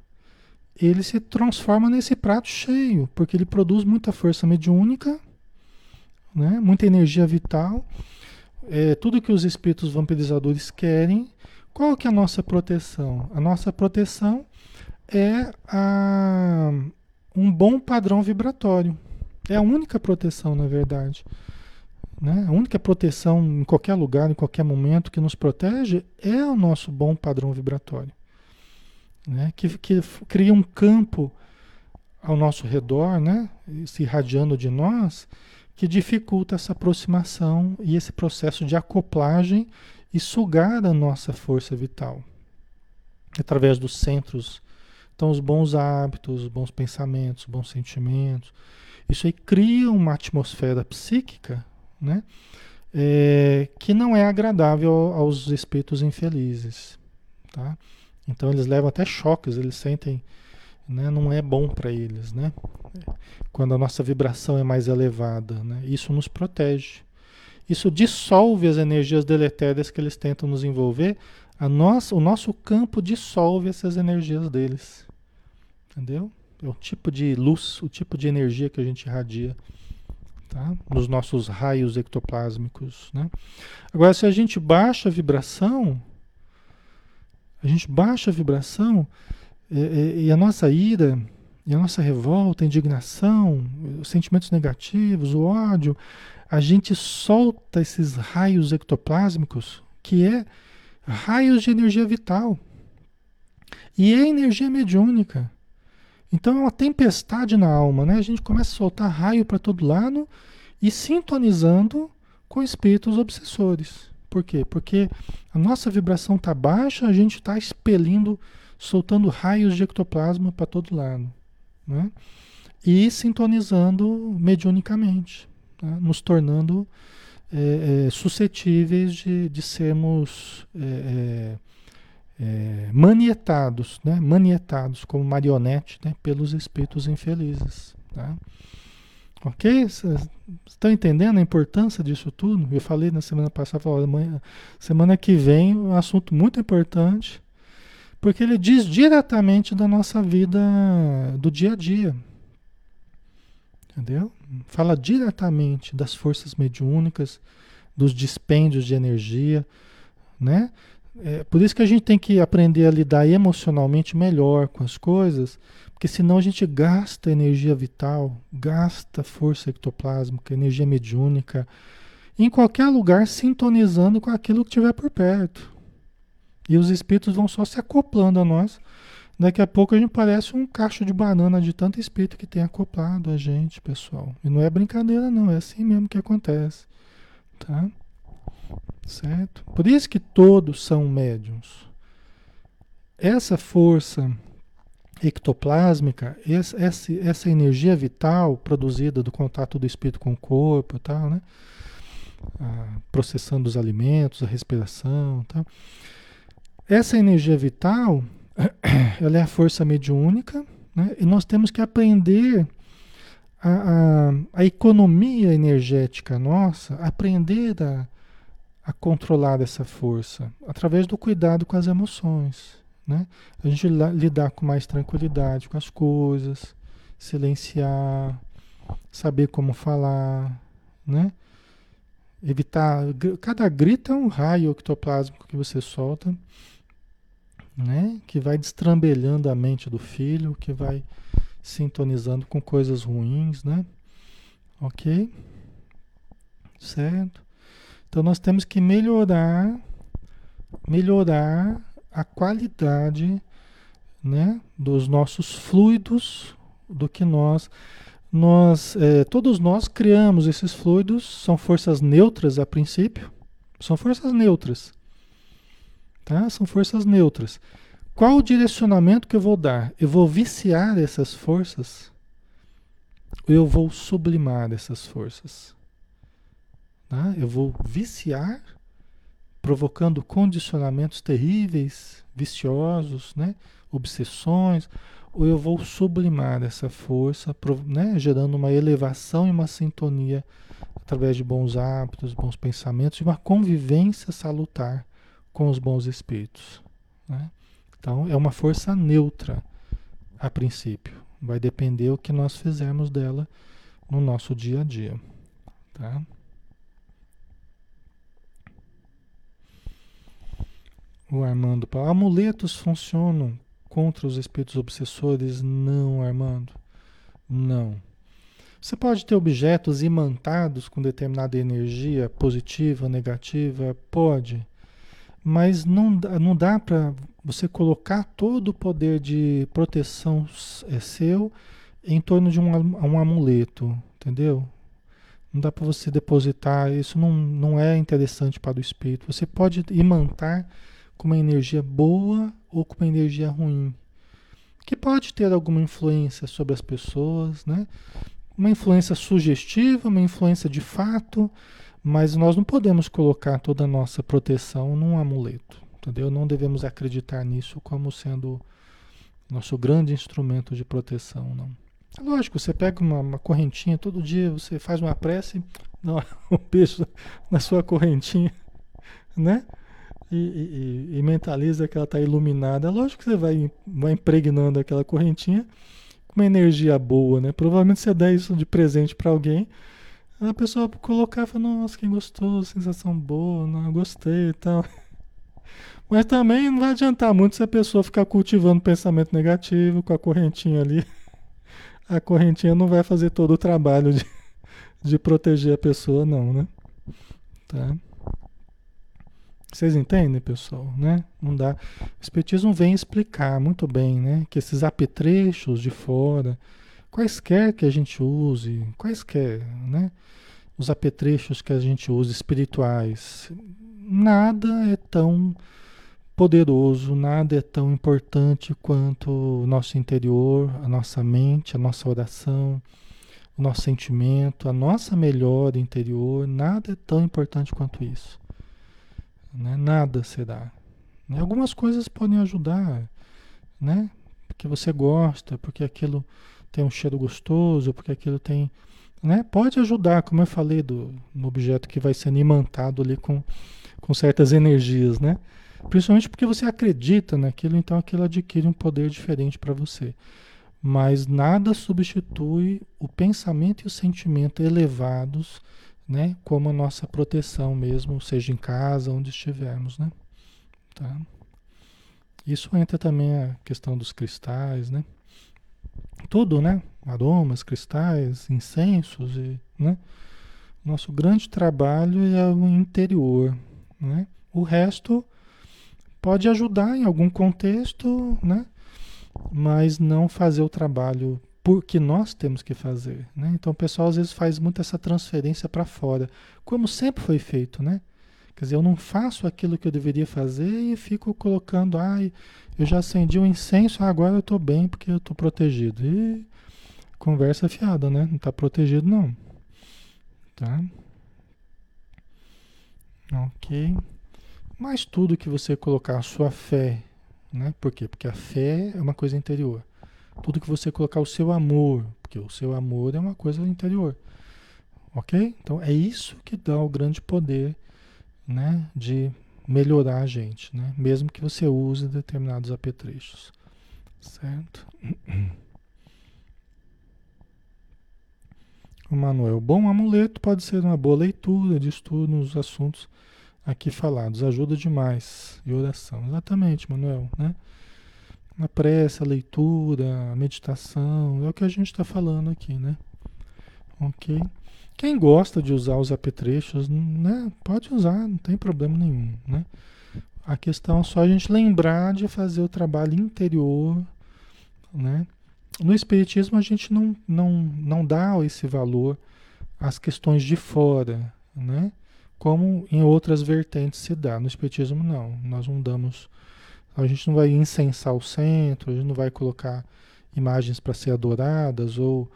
ele se transforma nesse prato cheio, porque ele produz muita força mediúnica, né? muita energia vital. É, tudo que os espíritos vampirizadores querem qual que é a nossa proteção? A nossa proteção é a, um bom padrão vibratório. É a única proteção, na verdade. Né? A única proteção em qualquer lugar, em qualquer momento que nos protege é o nosso bom padrão vibratório. Né? Que, que cria um campo ao nosso redor, né? se irradiando de nós, que dificulta essa aproximação e esse processo de acoplagem e sugar a nossa força vital através dos centros. Então, os bons hábitos, os bons pensamentos, os bons sentimentos, isso aí cria uma atmosfera psíquica, né? É, que não é agradável aos espíritos infelizes, tá? Então eles levam até choques, eles sentem, né? Não é bom para eles, né? Quando a nossa vibração é mais elevada, né? Isso nos protege. Isso dissolve as energias deletérias que eles tentam nos envolver. A nossa, o nosso campo dissolve essas energias deles. Entendeu? É o tipo de luz, o tipo de energia que a gente irradia tá? nos nossos raios ectoplásmicos. Né? Agora, se a gente baixa a vibração, a gente baixa a vibração e, e, a nossa ira, e a nossa revolta, a indignação, os sentimentos negativos, o ódio, a gente solta esses raios ectoplásmicos, que é raios de energia vital. E é energia mediúnica. Então é uma tempestade na alma, né? A gente começa a soltar raio para todo lado e sintonizando com espíritos obsessores. Por quê? Porque a nossa vibração está baixa, a gente está expelindo, soltando raios de ectoplasma para todo lado. Né? E sintonizando mediunicamente né? nos tornando é, é, suscetíveis de, de sermos é, é, manietados, né? manietados como marionete né? pelos espíritos infelizes. Tá? Ok? Vocês estão entendendo a importância disso tudo? Eu falei na semana passada, falei, semana que vem, um assunto muito importante, porque ele diz diretamente da nossa vida do dia a dia. Entendeu? Fala diretamente das forças mediúnicas, dos dispêndios de energia, né? É por isso que a gente tem que aprender a lidar emocionalmente melhor com as coisas, porque senão a gente gasta energia vital, gasta força ectoplásmica, energia mediúnica, em qualquer lugar sintonizando com aquilo que tiver por perto. E os espíritos vão só se acoplando a nós Daqui a pouco a gente parece um cacho de banana de tanto espírito que tem acoplado a gente, pessoal. E não é brincadeira, não, é assim mesmo que acontece. Tá? Certo? Por isso que todos são médiums. Essa força ectoplásmica, essa, essa energia vital produzida do contato do espírito com o corpo tal, né? Ah, processando os alimentos, a respiração tal. Essa energia vital, ela é a força mediúnica, né? e nós temos que aprender a, a, a economia energética nossa, aprender a, a controlar essa força através do cuidado com as emoções. Né? A gente lidar com mais tranquilidade com as coisas, silenciar, saber como falar, né? Evitar. Cada grito é um raio ectoplásmico que você solta né? Que vai destrambelhando a mente do filho, que vai sintonizando com coisas ruins, né? Ok? Certo? Então nós temos que melhorar, melhorar a qualidade, né? Dos nossos fluidos, do que nós nós, é, todos nós criamos esses fluidos, são forças neutras a princípio, são forças neutras. Tá? São forças neutras. Qual o direcionamento que eu vou dar? Eu vou viciar essas forças? Ou eu vou sublimar essas forças? Tá? Eu vou viciar, provocando condicionamentos terríveis, viciosos, né? obsessões, ou eu vou sublimar essa força, né? gerando uma elevação e uma sintonia através de bons hábitos, bons pensamentos, de uma convivência salutar com os bons espíritos. Né? Então, é uma força neutra a princípio. Vai depender o que nós fizermos dela no nosso dia a dia. Tá? O Armando Amuletos funcionam contra os espíritos obsessores? Não, Armando. Não. Você pode ter objetos imantados com determinada energia positiva, negativa? Pode. Mas não, não dá para você colocar todo o poder de proteção é seu em torno de um, um amuleto, entendeu? Não dá para você depositar, isso não, não é interessante para o espírito. Você pode imantar com uma energia boa ou com uma energia ruim, que pode ter alguma influência sobre as pessoas, né? Uma influência sugestiva, uma influência de fato, mas nós não podemos colocar toda a nossa proteção num amuleto, entendeu? Não devemos acreditar nisso como sendo nosso grande instrumento de proteção, não. É lógico, você pega uma, uma correntinha todo dia, você faz uma prece, dá um beijo na sua correntinha, né? E, e, e mentaliza que ela está iluminada. Lógico que você vai, vai impregnando aquela correntinha com uma energia boa, né? Provavelmente você dá isso de presente para alguém, a pessoa colocava, nossa, que gostoso, sensação boa, não, gostei e tal. Mas também não vai adiantar muito se a pessoa ficar cultivando pensamento negativo com a correntinha ali. A correntinha não vai fazer todo o trabalho de, de proteger a pessoa, não, né? Tá? Vocês entendem, pessoal, né? Não dá. O Espiritismo vem explicar muito bem, né? Que esses apetrechos de fora, quaisquer que a gente use, quaisquer, né? Os apetrechos que a gente usa espirituais, nada é tão poderoso, nada é tão importante quanto o nosso interior, a nossa mente, a nossa oração, o nosso sentimento, a nossa melhora interior, nada é tão importante quanto isso. Né? Nada será. Né? Algumas coisas podem ajudar, né? Porque você gosta, porque aquilo tem um cheiro gostoso, porque aquilo tem. Né? Pode ajudar, como eu falei, do, no objeto que vai sendo imantado ali com, com certas energias, né? Principalmente porque você acredita naquilo, então aquilo adquire um poder diferente para você. Mas nada substitui o pensamento e o sentimento elevados, né? Como a nossa proteção mesmo, seja em casa, onde estivermos, né? Tá? Isso entra também a questão dos cristais, né? tudo, né? Aromas, cristais, incensos e, né? Nosso grande trabalho é o interior, né? O resto pode ajudar em algum contexto, né? mas não fazer o trabalho porque nós temos que fazer, né? Então o pessoal às vezes faz muito essa transferência para fora, como sempre foi feito, né? Quer dizer, eu não faço aquilo que eu deveria fazer e fico colocando, ai, eu já acendi um incenso, agora eu estou bem porque eu estou protegido. E conversa fiada, né? Não está protegido não. Tá? Ok. Mas tudo que você colocar a sua fé, né? Por quê? Porque a fé é uma coisa interior. Tudo que você colocar o seu amor, porque o seu amor é uma coisa interior. Ok? Então é isso que dá o grande poder né, de melhorar a gente, né? Mesmo que você use determinados apetrechos. Certo? O Manuel, bom amuleto pode ser uma boa leitura de estudo nos assuntos aqui falados. Ajuda demais. E oração. Exatamente, Manuel, né? A prece, a leitura, a meditação, é o que a gente está falando aqui, né? Ok? Quem gosta de usar os apetrechos, né, pode usar, não tem problema nenhum, né? A questão é só a gente lembrar de fazer o trabalho interior, né? No espiritismo a gente não, não, não dá esse valor às questões de fora, né? Como em outras vertentes se dá. No espiritismo não, nós não damos, a gente não vai incensar o centro, a gente não vai colocar imagens para ser adoradas ou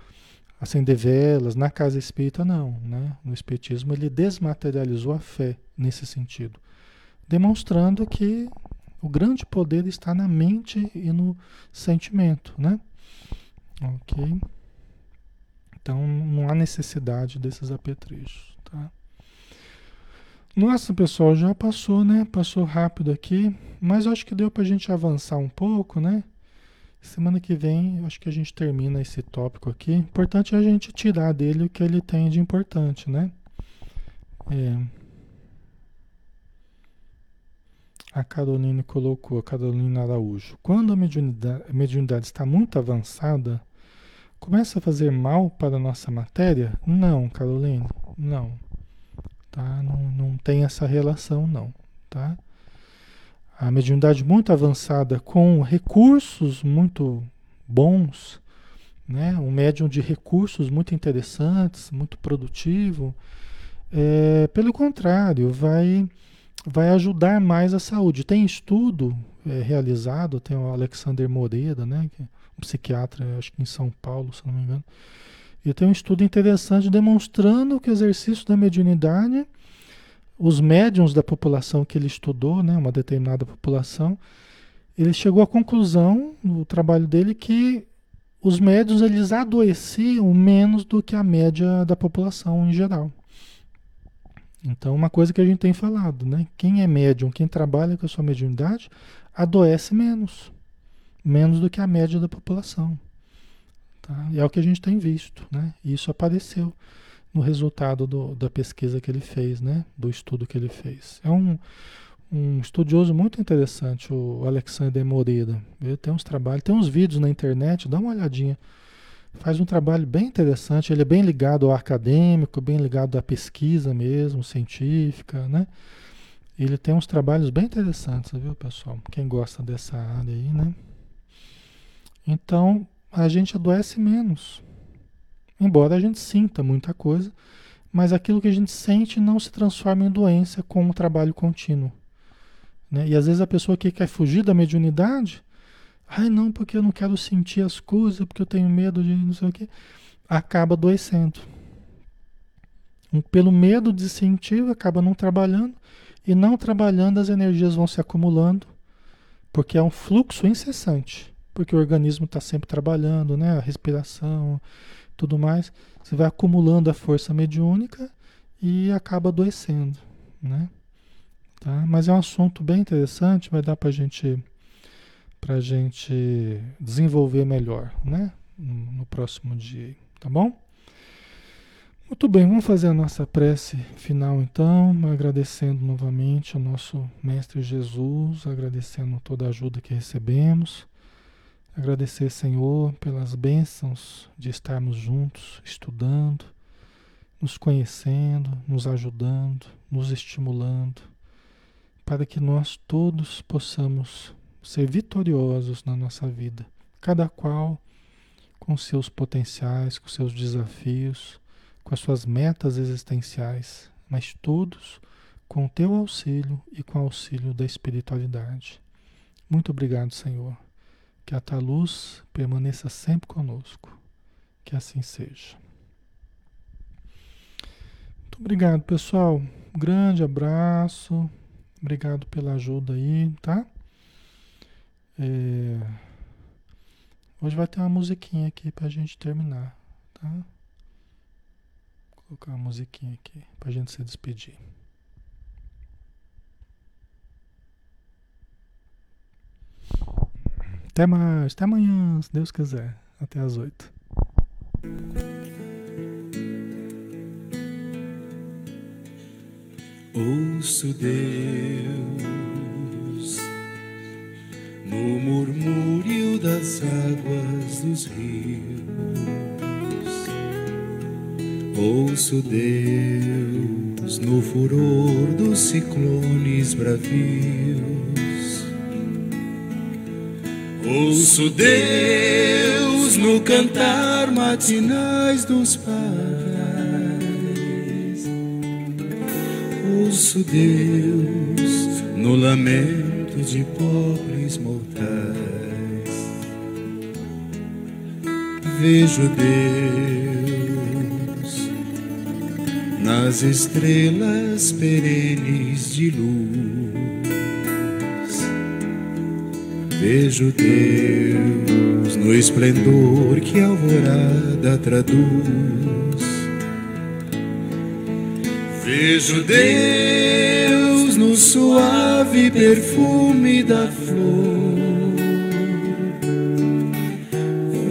acender velas. Na casa espírita, não. Né? No espiritismo, ele desmaterializou a fé nesse sentido, demonstrando que o grande poder está na mente e no sentimento. Né? Ok? Então, não há necessidade desses apetrechos. Nossa, pessoal, já passou, né? Passou rápido aqui, mas acho que deu para a gente avançar um pouco, né? Semana que vem, acho que a gente termina esse tópico aqui. Importante é a gente tirar dele o que ele tem de importante, né? É. A Carolina colocou, a Carolina Araújo. Quando a mediunidade, a mediunidade está muito avançada, começa a fazer mal para a nossa matéria? Não, Carolina, não. Tá? Não, não tem essa relação, não. Tá? a mediunidade muito avançada com recursos muito bons, né? um médium de recursos muito interessantes, muito produtivo, é, pelo contrário, vai, vai ajudar mais a saúde. Tem estudo é, realizado, tem o Alexander Moreira, né? que é um psiquiatra, acho que em São Paulo, se não me engano, e tem um estudo interessante demonstrando que o exercício da mediunidade os médiums da população que ele estudou, né, uma determinada população, ele chegou à conclusão no trabalho dele que os médios eles adoeciam menos do que a média da população em geral. Então, uma coisa que a gente tem falado, né? Quem é médium, quem trabalha com a sua mediunidade, adoece menos. Menos do que a média da população. Tá? E é o que a gente tem visto, né? Isso apareceu no resultado do, da pesquisa que ele fez, né? Do estudo que ele fez. É um, um estudioso muito interessante, o Alexander Moreira. Ele tem uns trabalhos, tem uns vídeos na internet, dá uma olhadinha. Faz um trabalho bem interessante, ele é bem ligado ao acadêmico, bem ligado à pesquisa mesmo, científica, né? Ele tem uns trabalhos bem interessantes, viu, pessoal? Quem gosta dessa área aí, né? Então, a gente adoece menos. Embora a gente sinta muita coisa, mas aquilo que a gente sente não se transforma em doença com o trabalho contínuo. Né? E às vezes a pessoa que quer fugir da mediunidade, ai não, porque eu não quero sentir as coisas, porque eu tenho medo de não sei o que, acaba adoecendo. Pelo medo de sentir, acaba não trabalhando, e não trabalhando as energias vão se acumulando, porque é um fluxo incessante, porque o organismo está sempre trabalhando, né? a respiração, tudo mais, você vai acumulando a força mediúnica e acaba adoecendo, né? Tá? Mas é um assunto bem interessante, vai dar para gente para gente desenvolver melhor, né? No próximo dia, tá bom? Muito bem, vamos fazer a nossa prece final então, agradecendo novamente ao nosso Mestre Jesus, agradecendo toda a ajuda que recebemos Agradecer, Senhor, pelas bênçãos de estarmos juntos, estudando, nos conhecendo, nos ajudando, nos estimulando, para que nós todos possamos ser vitoriosos na nossa vida, cada qual com seus potenciais, com seus desafios, com as suas metas existenciais, mas todos com o teu auxílio e com o auxílio da espiritualidade. Muito obrigado, Senhor. Que a tua luz permaneça sempre conosco. Que assim seja. Muito obrigado, pessoal. Um grande abraço. Obrigado pela ajuda aí, tá? É... Hoje vai ter uma musiquinha aqui pra gente terminar, tá? Vou colocar uma musiquinha aqui pra gente se despedir. Até mais, até amanhã, se Deus quiser. Até às oito. Ouço Deus no murmúrio das águas dos rios. Ouço Deus no furor dos ciclones bravios. Ouço Deus no cantar matinais dos pais. ouço Deus no lamento de pobres mortais. Vejo Deus nas estrelas perenes de luz. Vejo Deus no esplendor que a alvorada traduz Vejo Deus no suave perfume da flor.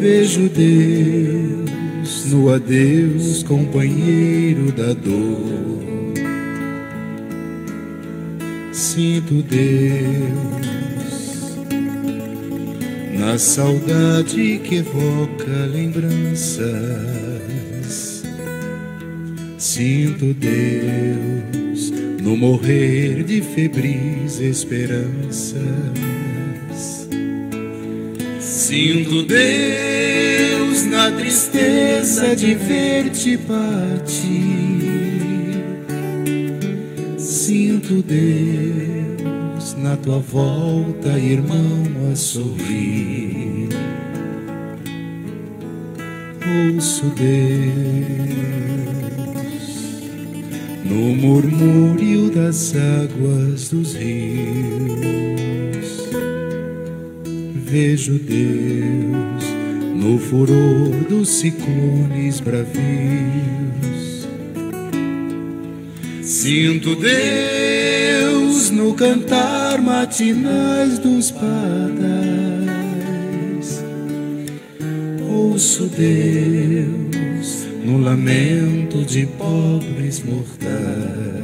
Vejo Deus no adeus, companheiro da dor. Sinto Deus na saudade que evoca lembranças Sinto Deus no morrer de febris esperanças. Sinto Deus na tristeza de ver-te partir. Sinto Deus na tua volta, irmão, a sorrir. Ouço Deus no murmúrio das águas dos rios. Vejo Deus no furor dos ciclones bravios. Sinto Deus no cantar matinais dos padais. Ouço Deus no lamento de pobres mortais.